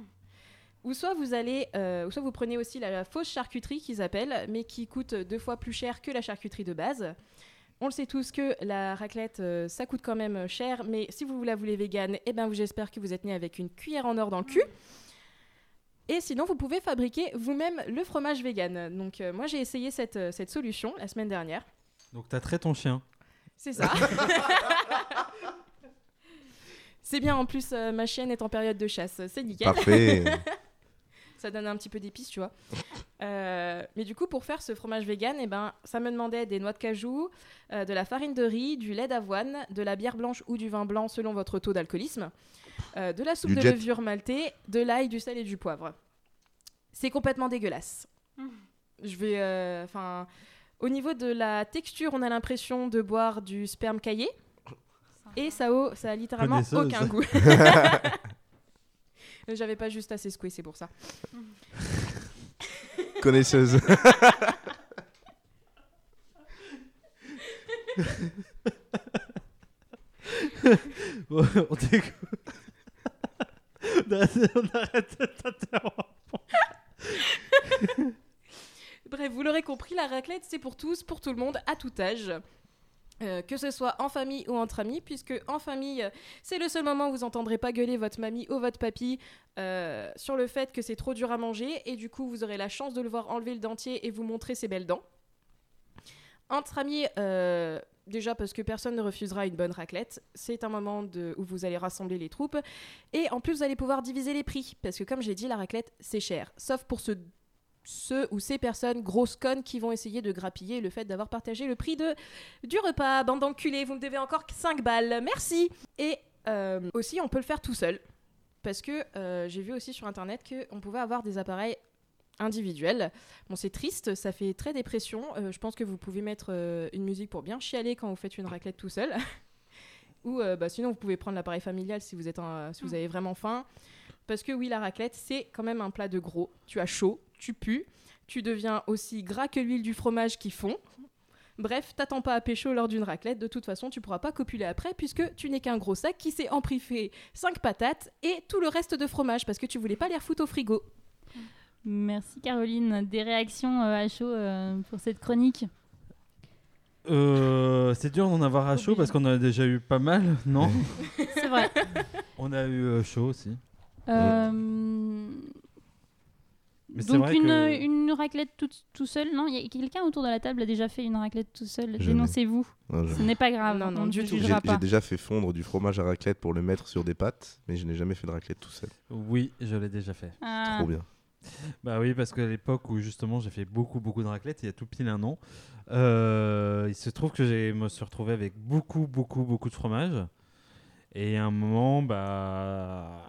Ou soit vous allez, ou soit vous prenez aussi la, fausse charcuterie qu'ils appellent, mais qui coûte deux fois plus cher que la charcuterie de base. On le sait tous que la raclette, euh, ça coûte quand même cher, mais si vous la voulez végane, eh ben, j'espère que vous êtes né avec une cuillère en or dans le cul. Et sinon, vous pouvez fabriquer vous-même le fromage vegan. Donc, euh, moi, j'ai essayé cette, euh, cette solution la semaine dernière. Donc t'as trait ton chien. C'est ça. [LAUGHS] C'est bien, en plus, euh, ma chienne est en période de chasse. C'est nickel. Parfait. [LAUGHS] ça donne un petit peu d'épices, tu vois. [LAUGHS] Euh, mais du coup, pour faire ce fromage vegan, eh ben, ça me demandait des noix de cajou, euh, de la farine de riz, du lait d'avoine, de la bière blanche ou du vin blanc selon votre taux d'alcoolisme, euh, de la soupe Du de jet. levure maltée, de l'ail, du sel et du poivre. C'est complètement dégueulasse. Je vais, enfin, au niveau de la texture, on a l'impression de boire du sperme caillé. Et ça, a- ça a littéralement aucun goût. [LAUGHS] [LAUGHS] J'avais pas juste assez secoué, c'est pour ça. [LAUGHS] Connaisseuse. [LAUGHS] Bon, on t'écoute. [LAUGHS] on arrête on arrête de t'interrompre. Bref, vous l'aurez compris, la raclette, c'est pour tous, pour tout le monde, à tout âge. Euh, que ce soit en famille ou entre amis, puisque en famille, c'est le seul moment où vous entendrez pas gueuler votre mamie ou votre papy euh, sur le fait que c'est trop dur à manger, et du coup, vous aurez la chance de le voir enlever le dentier et vous montrer ses belles dents. Entre amis, euh, déjà parce que personne ne refusera une bonne raclette, c'est un moment où vous allez rassembler les troupes, et en plus, vous allez pouvoir diviser les prix, parce que comme j'ai dit, la raclette, c'est cher, sauf pour ceux ceux ou ces personnes grosses connes qui vont essayer de grappiller le fait d'avoir partagé le prix de, du repas. Bande d'enculés, vous me devez encore 5 balles, merci Et euh, aussi, on peut le faire tout seul. Parce que euh, j'ai vu aussi sur internet qu'on pouvait avoir des appareils individuels. Bon, c'est triste, ça fait très dépression. Euh, je pense que vous pouvez mettre une musique pour bien chialer quand vous faites une raclette tout seul. [LAUGHS] Ou bah, sinon, vous pouvez prendre l'appareil familial si vous, êtes un- si vous avez vraiment faim. Parce que oui, la raclette, c'est quand même un plat de gros. Tu as chaud, tu pues, tu deviens aussi gras que l'huile du fromage qui fond. Bref, t'attends pas à pécho lors d'une raclette, de toute façon tu pourras pas copuler après puisque tu n'es qu'un gros sac qui s'est empriffé 5 patates et tout le reste de fromage parce que tu voulais pas les refoutre au frigo. Merci Caroline. Des réactions euh, à chaud euh, pour cette chronique Euh, c'est dur d'en avoir à chaud Obligé. parce qu'on en a déjà eu pas mal, non? C'est vrai. [LAUGHS] On a eu euh, chaud aussi. Euh, Mais donc vrai une, que- une raclette tout, tout seul Non, il y a quelqu'un autour de la table a déjà fait une raclette tout seul. Dénoncez-vous. Ce n'est pas grave. Non, non, on du ne tout. J'ai déjà fait fondre du fromage à raclette pour le mettre sur des pâtes, mais je n'ai jamais fait de raclette tout seul. Oui, je l'ai déjà fait. Ah. Trop bien. Bah oui, parce qu'à l'époque où justement j'ai fait beaucoup beaucoup de raclette, il y a tout pile un an, euh, il se trouve que je me suis retrouvé avec beaucoup beaucoup beaucoup de fromage. Et à un moment, bah,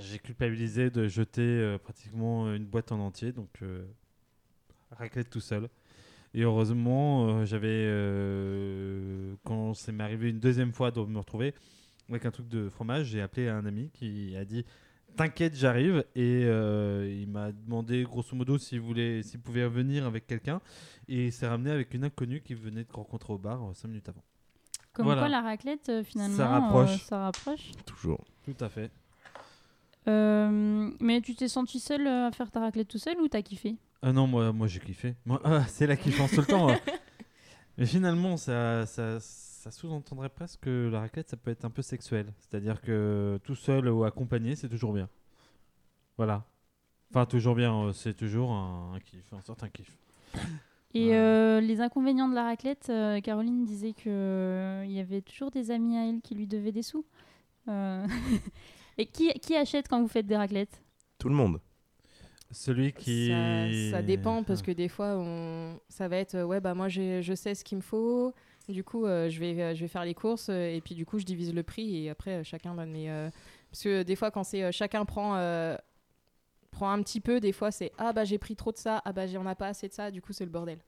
j'ai culpabilisé de jeter euh, pratiquement une boîte en entier, donc euh, raclette tout seul. Et heureusement, euh, j'avais, euh, quand c'est m'est arrivé une deuxième fois de me retrouver avec un truc de fromage, j'ai appelé un ami qui a dit T'inquiète, j'arrive. Et euh, il m'a demandé grosso modo s'il voulait, s'il pouvait venir avec quelqu'un. Et il s'est ramené avec une inconnue qui venait de rencontrer au bar 5 minutes avant. Comme Voilà. quoi la raclette, finalement, Ça rapproche. euh, ça rapproche. Toujours. Tout à fait. Euh, mais tu t'es senti seul euh, à faire ta raclette tout seul ou t'as kiffé? Ah non, moi, moi j'ai kiffé. Moi, ah, c'est la kiffance tout le temps. ouais. [LAUGHS] Mais finalement, ça, ça, ça sous-entendrait presque que la raclette, ça peut être un peu sexuel. C'est-à-dire que tout seul ou accompagné, c'est toujours bien. Voilà. Enfin, toujours bien, euh, c'est toujours un, un kiff, un certain kiff. Et euh, les inconvénients de la raclette, euh, Caroline disait que euh, il y avait toujours des amis à elle qui lui devaient des sous. Euh, [LAUGHS] Et qui, qui achète quand vous faites des raclettes? Tout le monde. Celui qui. Ça, ça dépend parce Ah. que des fois, on... ça va être ouais, bah moi j'ai- je sais ce qu'il me faut. Du coup, euh, je, vais, euh, je vais faire les courses euh, et puis du coup, je divise le prix et après, chacun donne. Euh, parce que des fois, quand c'est euh, chacun prend, euh, prend un petit peu, des fois, c'est ah bah j'ai pris trop de ça, ah bah j'en ai pas assez de ça, du coup, c'est le bordel.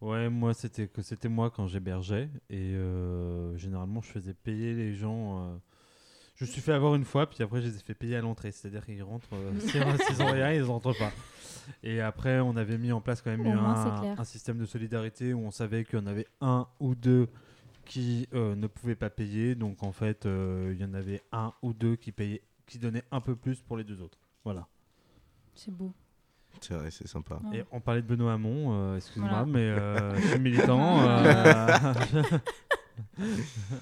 Ouais, moi c'était que c'était moi quand j'hébergeais et euh, généralement je faisais payer les gens. Je me suis fait avoir une fois, puis après je les ai fait payer à l'entrée, c'est-à-dire qu'ils rentrent, euh, [LAUGHS] s'ils ont rien, ils rentrent pas. Et après on avait mis en place quand même Au un, système de solidarité où on savait qu'il y en avait un ou deux qui euh, ne pouvaient pas payer, donc en fait euh, il y en avait un ou deux qui payaient, qui donnaient un peu plus pour les deux autres. Voilà. C'est beau. C'est vrai, c'est sympa. Ouais. Et on parlait de Benoît Hamon, euh, excuse-moi, Voilà. mais euh, je suis militant. [LAUGHS] [LAUGHS] [LAUGHS] euh,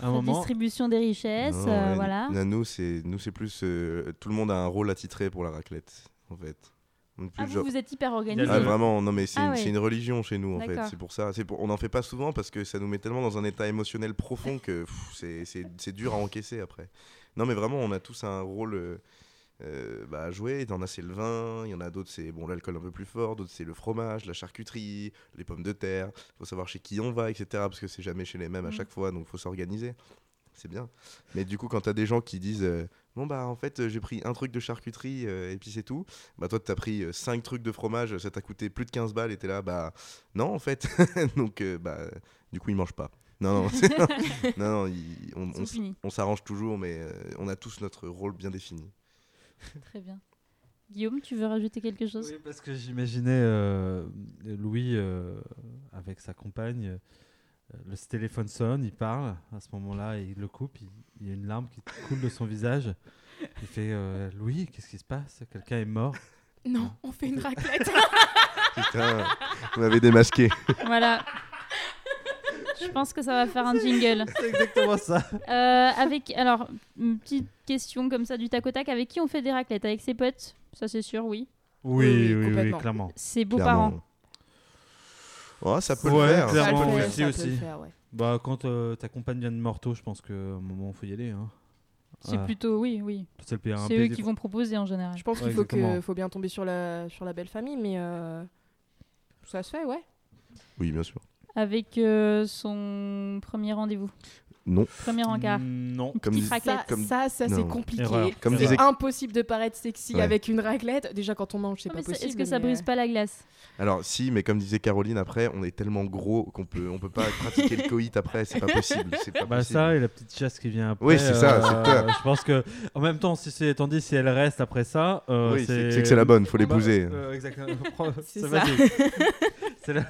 un moment. distribution des richesses, Non, euh, ouais, voilà. là, nous, c'est nous, c'est plus euh, tout le monde a un rôle attitré pour la raclette, en fait. On Ah, vous, genre- vous êtes hyper organisé. Ah, vraiment, non mais c'est Ah une, ouais. c'est une religion chez nous en fait. C'est pour ça. C'est pour, on n'en fait pas souvent parce que ça nous met tellement dans un état émotionnel profond que c'est- c'est c'est dur à encaisser après. Non mais vraiment, on a tous un rôle euh, bah, à jouer. Il y en a c'est le vin, il y en a d'autres c'est bon l'alcool un peu plus fort, d'autres c'est le fromage, la charcuterie, les pommes de terre. Il faut savoir chez qui on va, etc. Parce que c'est jamais chez les mêmes à Mhm. chaque fois, donc faut s'organiser. C'est bien. Mais du coup, quand t'as des gens qui disent euh, Bon, bah en fait, euh, j'ai pris un truc de charcuterie euh, et puis c'est tout. Bah, toi, t'as pris 5 trucs de fromage, ça t'a coûté plus de 15 balles et t'es là, bah non, en fait. [LAUGHS] Donc, bah, du coup, ils mangent pas. Non, non, [LAUGHS] [LAUGHS] non, non, on, s'arrange toujours, mais euh, on a tous notre rôle bien défini. [LAUGHS] Très bien. Guillaume, tu veux rajouter quelque chose? Oui, parce que j'imaginais euh, Louis euh, avec sa compagne. euh, le téléphone sonne, il parle. À ce moment-là, il le coupe. Il, il y a une larme qui coule de son visage. Il fait euh, Louis, qu'est-ce qui se passe? Quelqu'un est mort? Non, on fait une [LAUGHS] raclette. Putain, [LAUGHS] vous m'avez démasqué. Voilà. Je pense que ça va faire un jingle. C'est exactement ça. Euh, avec, alors, une petite question comme ça du tac au tac. Avec qui on fait des raclettes? Avec ses potes? Ça, c'est sûr, oui. Oui, Oui, oui, oui, complètement. clairement. Ses beaux-parents. Oh, ça peut Ouais, le faire. clairement, Ça peut oui, le faire, si, ça peut aussi. le faire, ouais. Bah, quand euh, ta compagne vient de Morteau, je pense qu'à un moment, il faut y aller. Hein. C'est Ouais. plutôt, oui, oui. C'est eux des qui vont proposer en général. Je pense Ouais, qu'il faut, exactement. que, faut bien tomber sur la, sur la belle famille, mais euh, ça se fait, ouais. Oui, bien sûr. Avec euh, son premier rendez-vous. Non. Premier encart. Non. Comme Petite dis- raclette. Ça, Comme- ça, ça, c'est compliqué. Erreur. Comme C'est disait- impossible de paraître sexy Ouais. avec une raclette. Déjà, quand on mange, c'est Non, pas possible. Est-ce que ça mais, brise euh, pas la glace Alors, si, mais comme disait Caroline, après, on est tellement gros qu'on peut, on peut pas pratiquer le coït après. C'est pas possible. C'est pas Bah possible. ça et la petite chasse qui vient après. Oui, c'est ça, euh, c'est clair. Je pense que en même temps, si c'est tandis si elle reste après ça, euh, Oui, c'est c'est que c'est la bonne, faut Bah, l'épouser. euh, exactement. [LAUGHS] C'est Ça, ça. [LAUGHS] C'est la-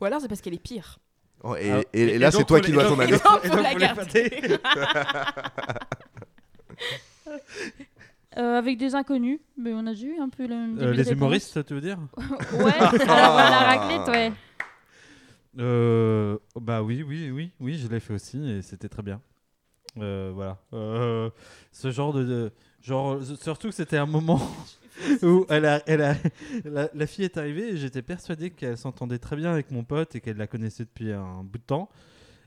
Ou alors, c'est parce qu'elle est pire. Oh, et, Ah, et- et là, c'est toi qui dois et donc- les pâter. [LAUGHS] Euh, Avec des inconnus, mais on a déjà eu un peu le même Euh, les réponse. humoristes, tu veux dire [LAUGHS] Ouais, la raclette, ouais. Euh, Bah oui, oui, oui, oui, je l'ai fait aussi et c'était très bien. Euh, voilà. Euh, ce genre de, de- genre surtout que c'était un moment [LAUGHS] [LAUGHS] où elle a, elle a, la, la fille est arrivée et j'étais persuadé qu'elle s'entendait très bien avec mon pote et qu'elle la connaissait depuis un bout de temps.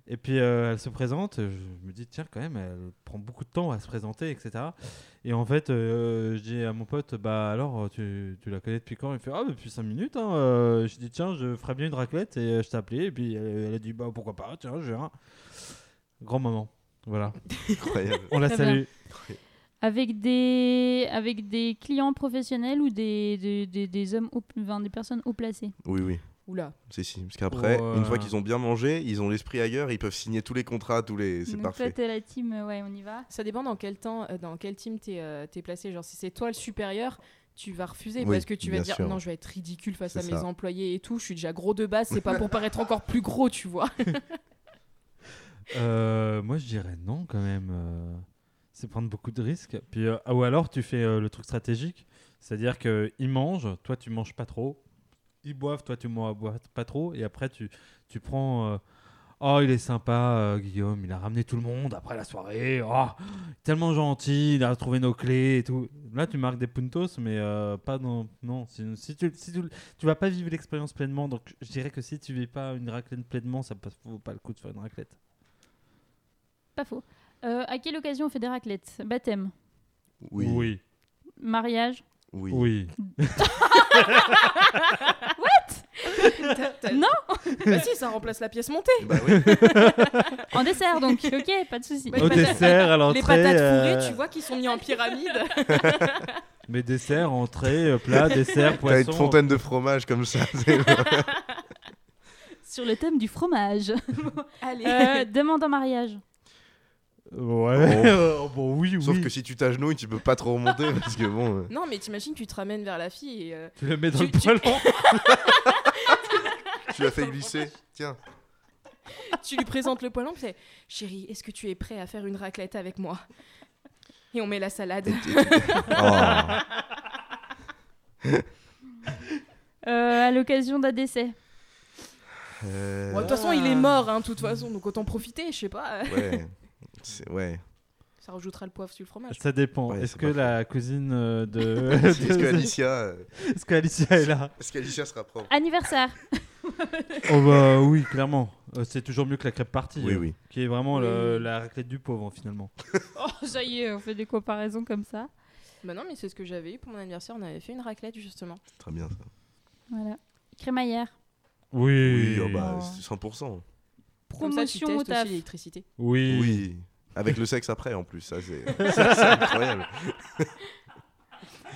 Et puis euh, elle se présente, je me dis tiens quand même, elle prend beaucoup de temps à se présenter, etc. Et en fait, euh, je dis à mon pote, bah alors tu, tu la connais depuis quand? Il fait ah depuis 5 minutes. Hein. Euh, je dis tiens, je ferais bien une raclette et euh, je t'ai appelé. Et puis elle, elle a dit bah pourquoi pas, tiens, je viens. Grand moment, voilà. Incroyable. On la bien. Avec des, avec des clients professionnels ou des, des, des, des hommes, haut- enfin, des personnes haut placées? Oui, oui. Oula. Si, si. Parce qu'après, une fois qu'ils ont bien mangé, ils ont l'esprit ailleurs, ils peuvent signer tous les contrats, tous les. C'est parfait. toi, t'es la team, euh, ouais, on y va. Ça dépend dans quel temps, euh, dans quel team t'es euh, t'es placé. Genre, si c'est toi le supérieur, tu vas refuser Oui, parce que tu vas dire sûr. non, je vais être ridicule face à mes ça. employés et tout. Je suis déjà gros de base, c'est pas pour [LAUGHS] paraître encore plus gros, tu vois. Euh, moi, je dirais non quand même. C'est prendre beaucoup de risques. Puis, euh, ou alors, tu fais euh, le truc stratégique. C'est-à-dire qu'ils mangent, toi, tu manges pas trop. Ils boivent, toi, tu bois pas trop. Et après, tu, tu prends. euh, oh, il est sympa, Guillaume. Il a ramené tout le monde après la soirée. Oh, tellement gentil. Il a retrouvé nos clés et tout. Là, tu marques des puntos, mais pas dans. Non, si, si tu, si tu, tu vas pas vivre l'expérience pleinement. Donc, je dirais que si tu vis pas une raclette pleinement, ça vaut pas le coup de faire une raclette. Pas faux. Euh, à quelle occasion on fait des raclettes Baptême Oui. Oui. Mariage Oui. Oui. [LAUGHS] T'as- t'as- Non Bah si, ça remplace la pièce montée. Bah oui. En dessert, donc. ok, pas de souci. Au dessert, à l'entrée. Les patates euh, fourrées, tu vois, qui sont mis en pyramide. [LAUGHS] Mais dessert, entrée, euh, plat, dessert, T'as poisson. une fontaine de fromage comme ça. [LAUGHS] c'est- Sur le thème du fromage. Allez. Euh, demande en mariage. Ouais. [LAUGHS] Oh, bon, oui, Sauf oui. que si tu t'agenouilles, tu peux pas trop remonter parce que bon. euh, Non, mais t'imagines, tu te ramènes vers la fille et euh, Tu le mets dans Tu- le tu- poêlon. [LAUGHS] tu l'as fait glisser. Tiens. tu lui présentes le poêlon. puis c'est Chérie, est-ce que tu es prêt à faire une raclette avec moi? Et on met la salade. Tu- [LAUGHS] Oh. Euh, à l'occasion d'un décès. Euh, Bon, De toute façon, il est mort, hein, de toute façon, donc autant profiter, je sais pas. Ouais. C'est- ouais. Ça rajoutera le poivre sur le fromage. Ça dépend. Ouais, Est-ce que la cousine de. [LAUGHS] [LAUGHS] Est-ce que Alicia, euh, Est-ce que Alicia est là est-ce qu'Alicia sera propre Anniversaire. [LAUGHS] Oh bah oui, clairement. Euh, c'est toujours mieux que la crêpe partie. Oui, euh, oui. Qui est vraiment le- la raclette du pauvre finalement. Oh, ça y est, on fait des comparaisons comme ça. Bah non, mais c'est ce que j'avais eu pour mon anniversaire. On avait fait une raclette, justement. Très bien ça. Voilà. Crémaillère. Oui. Oui, oh bah, Oh. c'est 100%. Comme ça, tu Promotion au taf. aussi l'électricité. Oui. Oui. Avec le sexe après en plus, ça [LAUGHS] c'est incroyable.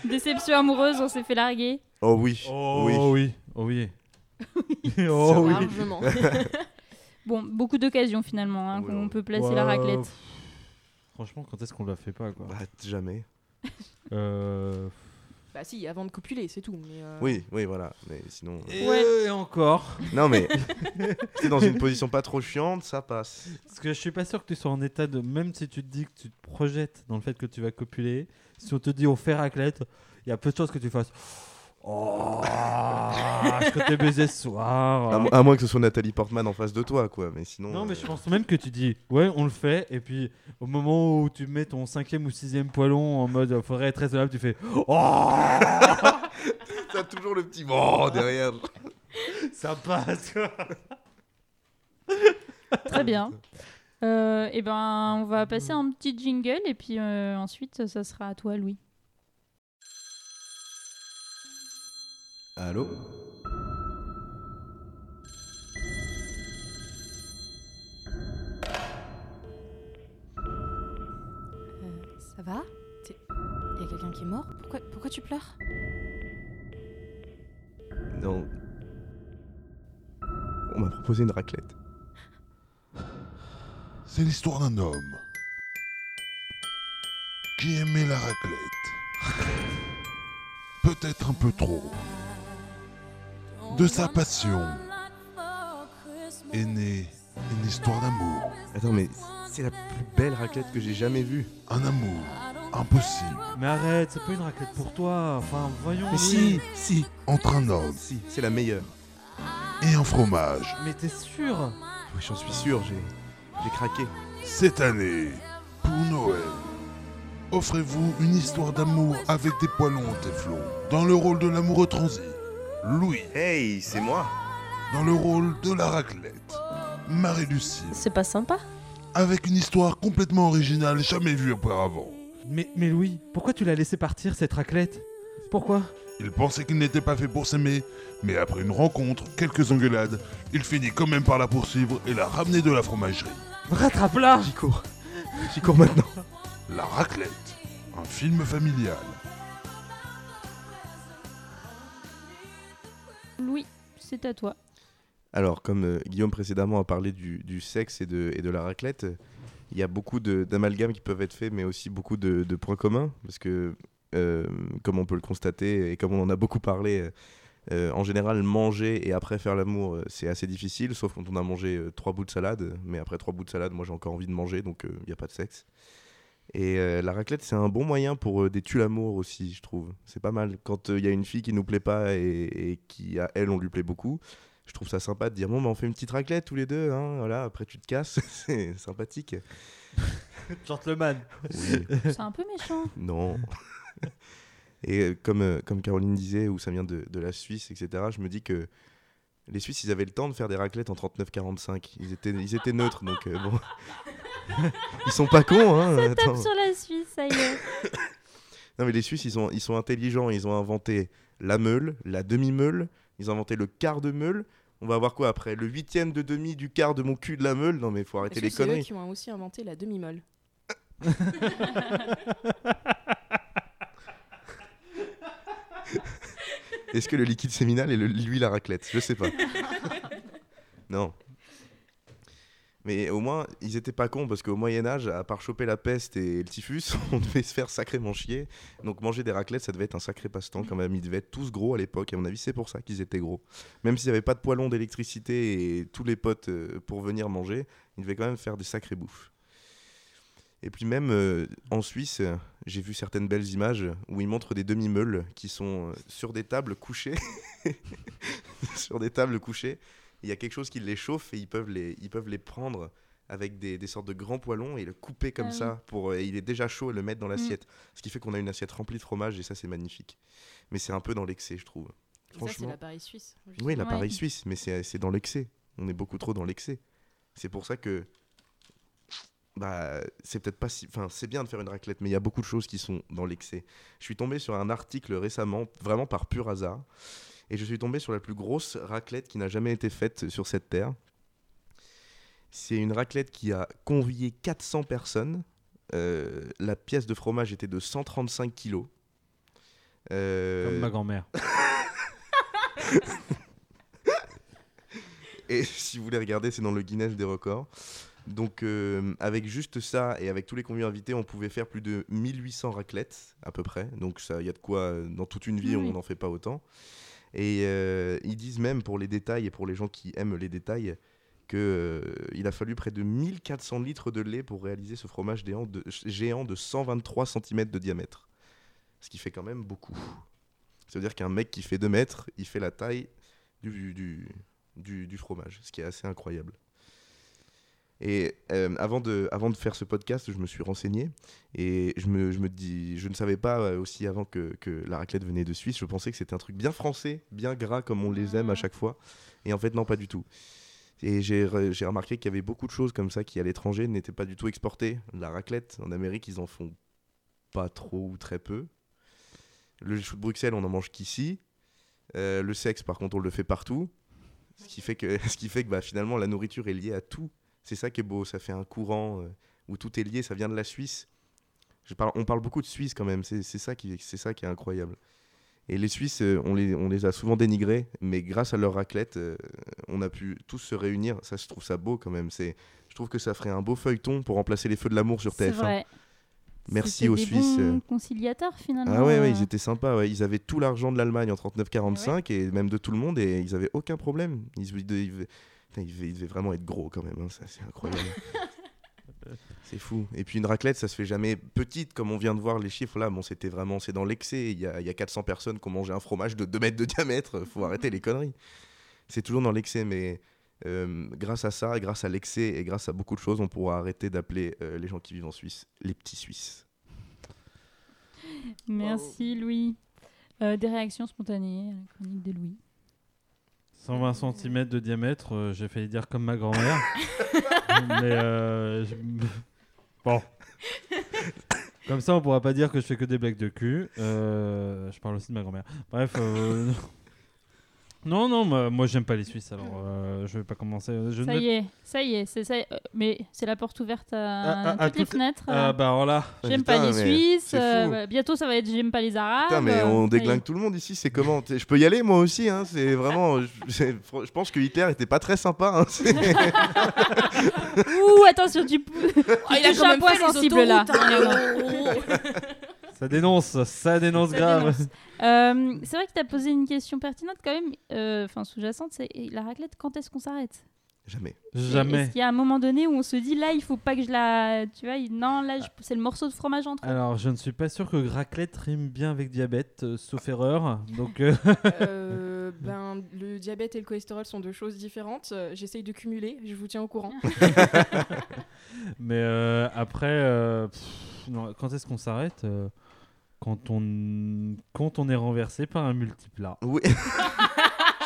Déception amoureuse, on s'est fait larguer. Oh oui. Oh oui. oui. Oh oui. [LAUGHS] oh oui. Largement. [LAUGHS] Bon, beaucoup d'occasions finalement, hein, qu'on peut placer la raclette. Franchement, quand est-ce qu'on la fait pas quoi? Bah, jamais. Euh, bah si, avant de copuler, c'est tout. Mais euh, Oui, oui, voilà. Mais sinon. euh, Et, Ouais. et encore. [LAUGHS] Non mais. T'es dans une position pas trop chiante, ça passe. Parce que je suis pas sûr que tu sois en état de. Même si tu te dis que tu te projettes dans le fait que tu vas copuler, si on te dit on fait raclette, il y a peu de chances que tu fasses. Oh, je comptais baiser ce soir. À, mo- à moins que ce soit Nathalie Portman en face de toi, quoi. Mais sinon. Non, mais euh, je pense même que tu dis, ouais, on le fait, et puis au moment où tu mets ton cinquième ou sixième poilon en mode euh, faudrait être raisonnable, tu fais, oh, [LAUGHS] T'as toujours le petit bon derrière. ça passe. quoi. Très bien. Euh, et ben, on va passer un petit jingle et puis euh, ensuite, ça sera à toi, Louis. Allô euh, ça va Il y a quelqu'un qui est mort pourquoi, pourquoi tu pleures Non. On m'a proposé une raclette. C'est l'histoire d'un homme qui aimait la raclette. Peut-être un peu trop. De sa passion est née une histoire d'amour. Attends, mais c'est la plus belle raclette que j'ai jamais vue. Un amour impossible Mais arrête, c'est pas une raclette pour toi. Enfin, voyons. Mais si, si, entre un homme si, c'est la meilleure. et un fromage. Mais t'es sûr? Oui, j'en suis sûr, j'ai, j'ai craqué. Cette année, pour Noël, offrez-vous une histoire d'amour avec des poilons en téflon. Dans le rôle de l'amoureux transi, Louis. Hey, c'est moi. Dans le rôle de la raclette, Marie-Lucie. C'est pas sympa Avec une histoire complètement originale jamais vue auparavant. mais, mais Louis, pourquoi tu l'as laissé partir cette raclette? Pourquoi? Il pensait qu'il n'était pas fait pour s'aimer, mais après une rencontre, quelques engueulades, il finit quand même par la poursuivre et la ramener de la fromagerie. Rattrape-la J'y cours. J'y cours maintenant. La raclette, un film familial. Louis, c'est à toi. Alors, comme euh, Guillaume précédemment a parlé du, sexe et de, la raclette, il y a beaucoup d'amalgames qui peuvent être faits, mais aussi beaucoup de, points communs, parce que, euh, comme on peut le constater, et comme on en a beaucoup parlé, euh, en général, manger et après faire l'amour, c'est assez difficile, sauf quand on a mangé trois bouts de salade, mais après trois bouts de salade, moi j'ai encore envie de manger, donc il n'y a pas de sexe. Et euh, la raclette, c'est un bon moyen pour euh, des tue l'amour aussi, je trouve. C'est pas mal. Quand il y a une fille qui nous plaît pas et, et qui, à elle, on lui plaît beaucoup, je trouve ça sympa de dire bon, bah, on fait une petite raclette tous les deux, hein, voilà, après tu te casses, [LAUGHS] c'est sympathique. [LAUGHS] Gentleman. Oui, C'est un peu méchant. non. [LAUGHS] et euh, comme, euh, comme Caroline disait, où ça vient de, de la Suisse, etc., je me dis que les Suisses, ils avaient le temps de faire des raclettes en 39-45. Ils étaient, ils étaient neutres, donc euh, bon. [LAUGHS] ils sont pas cons, hein. Tape attends. sur la Suisse, ça y est. [COUGHS] Non, mais les Suisses, ils sont, ils sont intelligents. Ils ont inventé la meule, la demi-meule. Ils ont inventé le quart de meule. On va voir quoi après? Le huitième de demi du quart de mon cul de la meule? Non, mais faut arrêter Est-ce les que c'est eux conneries. qui ont aussi inventé la demi-molle [COUGHS] Est-ce que le liquide séminal est le- l'huile à raclette? Je sais pas. [LAUGHS] non. Mais au moins, ils étaient pas cons parce qu'au Moyen-Âge, à part choper la peste et le typhus, [LAUGHS] on devait se faire sacrément chier. Donc manger des raclettes, ça devait être un sacré passe-temps quand même. Ils devaient être tous gros à l'époque. Et à mon avis, c'est pour ça qu'ils étaient gros. Même s'il n'y avait pas de poêlon d'électricité et tous les potes euh, pour venir manger, ils devaient quand même faire des sacrés bouffes. Et puis même euh, en Suisse, j'ai vu certaines belles images où ils montrent des demi-meules qui sont euh, sur des tables couchées. [LAUGHS] sur des tables couchées. Il y a quelque chose qui les chauffe et ils peuvent les, ils peuvent les prendre avec des, des sortes de grands poêlons et le couper comme Ah oui. ça. Pour, et il est déjà chaud et le mettre dans Mm. l'assiette. Ce qui fait qu'on a une assiette remplie de fromage et ça c'est magnifique. Mais c'est un peu dans l'excès je trouve. Ça, c'est Franchement. l'appareil suisse. Oui, l'appareil Ouais. suisse, mais c'est c'est dans l'excès. On est beaucoup trop dans l'excès. C'est pour ça que. Bah, c'est peut-être pas si. Enfin, c'est bien de faire une raclette, mais il y a beaucoup de choses qui sont dans l'excès. Je suis tombé sur un article récemment, vraiment par pur hasard, et je suis tombé sur la plus grosse raclette qui n'a jamais été faite sur cette terre. C'est une raclette qui a convié 400 personnes. Euh, la pièce de fromage était de 135 kilos. Euh, Comme ma grand-mère. [LAUGHS] Et si vous voulez regarder, c'est dans le Guinness des records. Donc, euh, avec juste ça et avec tous les convives invités, on pouvait faire plus de 1800 raclettes à peu près. Donc, ça, il y a de quoi, dans toute une vie, Oui. on n'en fait pas autant. Et euh, ils disent même pour les détails et pour les gens qui aiment les détails qu'il a fallu près de 1400 litres de lait pour réaliser ce fromage géant de, géant de 123 cm de diamètre. Ce qui fait quand même beaucoup. Ça veut dire qu'un mec qui fait 2 mètres, il fait la taille du, du, du fromage, ce qui est assez incroyable. Et euh, avant, de, avant de faire ce podcast, je me suis renseigné et je me, je me dis, je ne savais pas euh, aussi avant que, que la raclette venait de Suisse. Je pensais que c'était un truc bien français, bien gras comme on les aime à chaque fois. Et en fait, non, pas du tout. Et j'ai re- j'ai remarqué qu'il y avait beaucoup de choses comme ça qui à l'étranger n'étaient pas du tout exportées. La raclette, en Amérique, ils en font pas trop ou très peu. Le chou de Bruxelles, on en mange qu'ici. Euh, le sexe, par contre, on le fait partout. Ce qui fait que, [LAUGHS] ce qui fait que bah, finalement, la nourriture est liée à tout. C'est ça qui est beau. Ça fait un courant euh, où tout est lié. Ça vient de la Suisse. Je parle, on parle beaucoup de Suisse quand même. C'est ça, qui- ça qui est incroyable. Et les Suisses, euh, on les, on les a souvent dénigrés, mais grâce à leur raclette, euh, on a pu tous se réunir. Ça, je trouve ça beau quand même. C'est, je trouve que ça ferait un beau feuilleton pour remplacer les Feux de l'amour sur C'est TF1. vrai. Merci aux des Suisses. bons conciliateurs finalement. Ah ouais, ouais, ils étaient sympas. ouais. Ils avaient tout l'argent de l'Allemagne en 39-45 et même de tout le monde et ils avaient aucun problème. Ils, ils ils devaient vraiment être gros quand même. hein, ça, c'est incroyable. [LAUGHS] c'est fou. Et puis une raclette, ça se fait jamais petite comme on vient de voir les chiffres là. Bon, c'était vraiment, c'est dans l'excès. Il y a, il y a 400 personnes qui ont mangé un fromage de 2 mètres de diamètre. Faut [LAUGHS] arrêter les conneries. C'est toujours dans l'excès, mais euh, grâce à ça, grâce à l'excès et grâce à beaucoup de choses, on pourra arrêter d'appeler euh, les gens qui vivent en Suisse les petits Suisses. Merci Louis. Euh, des réactions spontanées à la chronique de Louis. 120 cm de diamètre, euh, j'ai failli dire comme ma grand-mère. [LAUGHS] mais euh, je- [LAUGHS] bon. [LAUGHS] Comme ça, on pourra pas dire que je fais que des blagues de cul. Euh, je parle aussi de ma grand-mère. Bref. euh, Non, non, moi, moi, j'aime pas les Suisses, alors euh, je vais pas commencer. Je Ça ne y est, ça y est, c'est ça. euh, mais c'est la porte ouverte à, À- à- à toutes les fenêtres. Ah euh. bah alors là, J'aime pas les Suisses. euh, ouais, bientôt, ça va être j'aime pas les Arabes. Putain, mais on déglingue tout le monde ici, c'est comment? Je peux y aller moi aussi, hein c'est vraiment. [LAUGHS] Je, pense que Hitler était pas très sympa. hein, Ouh, [LAUGHS] attention, tu. Oh, il a quand un même point fait les sensible, là. [LAUGHS] ça dénonce, ça dénonce Ça grave. [LAUGHS] Euh, c'est vrai que tu as posé une question pertinente quand même, euh, enfin sous-jacente, c'est la raclette, quand est-ce qu'on s'arrête? Jamais. Jamais. Est-ce qu'il y a un moment donné où on se dit là, il faut pas que je la. Tu vois, non, là, je- c'est le morceau de fromage en trop. Alors, je ne suis pas sûr que raclette rime bien avec diabète, euh, sauf erreur. Donc, euh, Euh, [LAUGHS] ben, le diabète et le cholestérol sont deux choses différentes. J'essaye de cumuler, je vous tiens au courant. [LAUGHS] mais euh, après, euh, pff, non, quand est-ce qu'on s'arrête Euh, quand on quand on est renversé par un multiplat. Oui. [LAUGHS]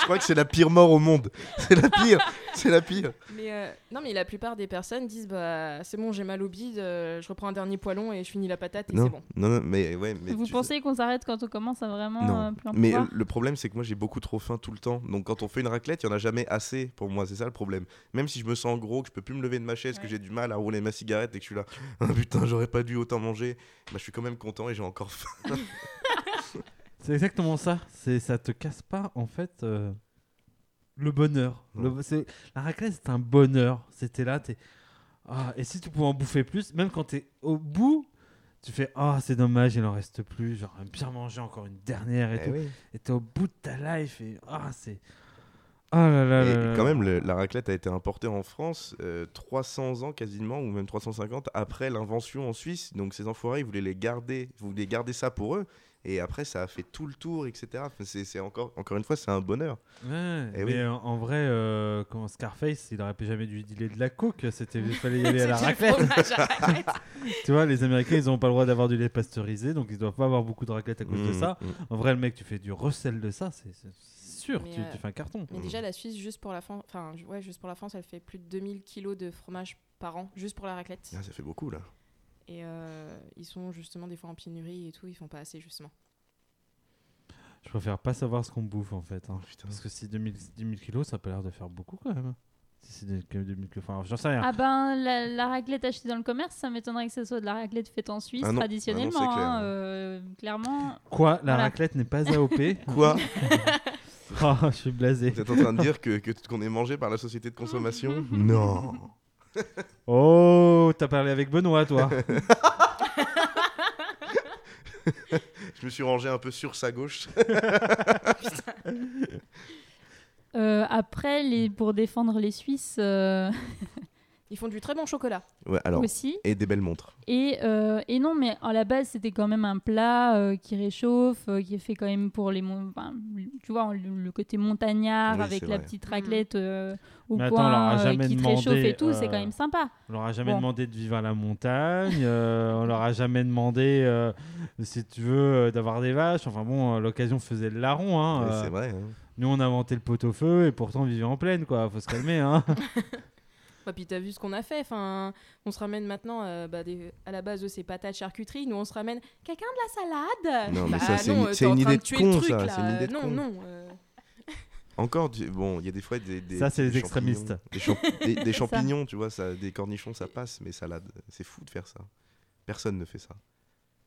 je crois que c'est la pire mort au monde. [LAUGHS] C'est la pire. C'est la pire. Mais euh, non, mais la plupart des personnes disent bah c'est bon, j'ai mal au bide, euh, je reprends un dernier poilon et je finis la patate et c'est bon. non, non, mais ouais. Mais Vous tu- pensez qu'on s'arrête quand on commence à vraiment Non. euh, plus en Mais le problème, c'est que moi, j'ai beaucoup trop faim tout le temps. Donc, quand on fait une raclette, il y en a jamais assez pour moi. C'est ça le problème. Même si je me sens gros, que je peux plus me lever de ma chaise, que j'ai du mal à rouler ma cigarette et que je suis là, ah, [LAUGHS] putain, j'aurais pas dû autant manger. Bah, je suis quand même content et j'ai encore faim. [LAUGHS] C'est exactement ça. C'est ça te casse pas en fait euh, le bonheur. Le- la raclette c'est un bonheur. C'était là, t'es ah et si tu pouvais en bouffer plus, même quand t'es au bout, tu fais ah c'est dommage il en reste plus. Genre bien manger encore une dernière et Eh tout. oui. Et t'es au bout de ta life et ah c'est Ah là là Et là quand même, le- la raclette a été importée en France euh, 300 ans quasiment, ou même 350 après l'invention en Suisse. Donc ces enfoirés, ils voulaient les garder, ils voulaient garder ça pour eux. Et après, ça a fait tout le tour, etc. Enfin, c'est c'est encore, encore une fois, c'est un bonheur. Ouais, Eh mais oui. en, en vrai, euh, comment Scarface, il aurait jamais dû dealer de la coke. C'était, il fallait y [LAUGHS] aller à la raclette. [LAUGHS] tu vois, les Américains, ils n'ont pas le droit d'avoir du lait pasteurisé, donc ils doivent pas avoir beaucoup de raclette à cause de Mm, ça. mm. En vrai, le mec, tu fais du recel de ça, c'est, sûr, tu, euh, tu fais un carton. Mais déjà, la Suisse, juste pour la, France, enfin, ouais, juste pour la France, elle fait plus de 2000 kilos de fromage par an, juste pour la raclette. Ah, ça fait beaucoup là. Et euh, ils sont justement des fois en pénurie et tout, ils font pas assez justement. Je préfère pas savoir ce qu'on bouffe en fait. hein. Putain. Parce que si 2000, 10 000 kilos, ça pas l'air de faire beaucoup quand même. Si c'est des- que 2000 kilos, enfin, j'en sais rien. Ah ben, la, la raclette achetée dans le commerce, ça m'étonnerait que ce soit de la raclette faite en Suisse Ah non. traditionnellement. Ah non, c'est clair. hein, euh, clairement, Quoi La voilà. raclette n'est pas AOP [LAUGHS] Quoi [LAUGHS] Oh, je suis blasé. Vous êtes en train de dire que que- qu'on est mangé par la société de consommation [LAUGHS] Non. [LAUGHS] Oh, t'as parlé avec Benoît, toi. [LAUGHS] Je me suis rangé un peu sur sa gauche. [LAUGHS] euh, après, les, pour défendre les Suisses euh, Ils font du très bon chocolat. Ouais, alors. aussi. Et des belles montres. Et, euh, et non, mais à la base, c'était quand même un plat euh, qui réchauffe, euh, qui est fait quand même pour les... mon- enfin, tu vois, le, le côté montagnard Oui, avec la vrai. petite raclette euh, au Mais attends, on leur a coin euh, jamais qui te réchauffe demandé, et tout, c'est quand même sympa. On leur a jamais Bon. demandé de vivre à la montagne. euh, on leur a jamais demandé, euh, si tu veux, euh, d'avoir des vaches. Enfin bon, l'occasion faisait le larron. Hein, euh, c'est vrai. hein. nous, on a inventé le pot-au-feu et pourtant on vivait en plaine, quoi. Faut se calmer, hein. [LAUGHS] Bah, puis t'as vu ce qu'on a fait. Enfin, on se ramène maintenant euh, bah, des- à la base de ces patates charcuterie. Nous, on se ramène quelqu'un de la salade. Non, mais Bah, ça, c'est non, une- c'est idée de con, truc, ça, là. c'est une idée de non, con. non. euh, [LAUGHS] Encore, du- bon, il y a des fois des, des Ça, c'est les des extrémistes. champignons. Des, champ- [LAUGHS] des- des ça. champignons, tu vois, ça, des cornichons, ça passe, mais salade, c'est fou de faire ça. Personne ne fait ça.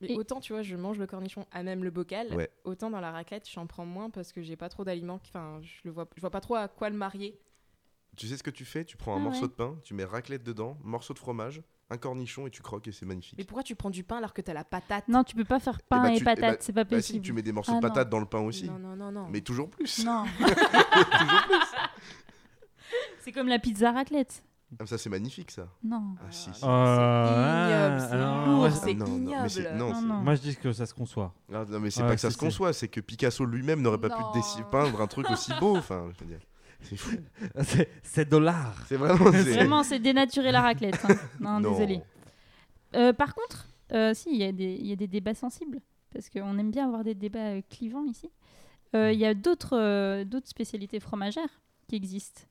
Mais Et- autant, tu vois, je mange le cornichon à même le bocal, Ouais. autant dans la raclette, j'en prends moins parce que j'ai pas trop d'aliments. Enfin, je le vois, je vois pas trop à quoi le marier. Tu sais ce que tu fais? Tu prends un Ah morceau ouais. de pain, tu mets raclette dedans, morceau de fromage, un cornichon et tu croques et c'est magnifique. Mais pourquoi tu prends du pain alors que t'as la patate? Non, tu peux pas faire pain bah, et tu- eh bah- patates, c'est pas Bah si, possible. tu mets des morceaux Ah de non. patates dans le pain aussi. Non, non, non, non. Mais toujours plus. Non. [LAUGHS] [LAUGHS] toujours plus. c'est comme la pizza raclette. Ah, ça c'est magnifique ça. Non. Ah si, si. C'est ignoble, c'est lourd, c'est Ah, ignoble. non, Non, non. Moi, je dis que ça se conçoit. Ah, non mais c'est Ouais, pas que ça se conçoit, c'est que Picasso lui-même n'aurait pas Non. pu peindre un truc aussi beau. Enfin, je veux dire, c'est fou. C'est- C'est de l'art. C'est vraiment. c'est- Vraiment, c'est dénaturer la raclette. hein. [LAUGHS] Non, Non. désolé. Euh, par contre, euh, si, il y, a des- il y a des débats sensibles, parce qu'on aime bien avoir des débats euh, clivants ici. Euh, Il y a d'autres euh, d'autres spécialités fromagères qui existent.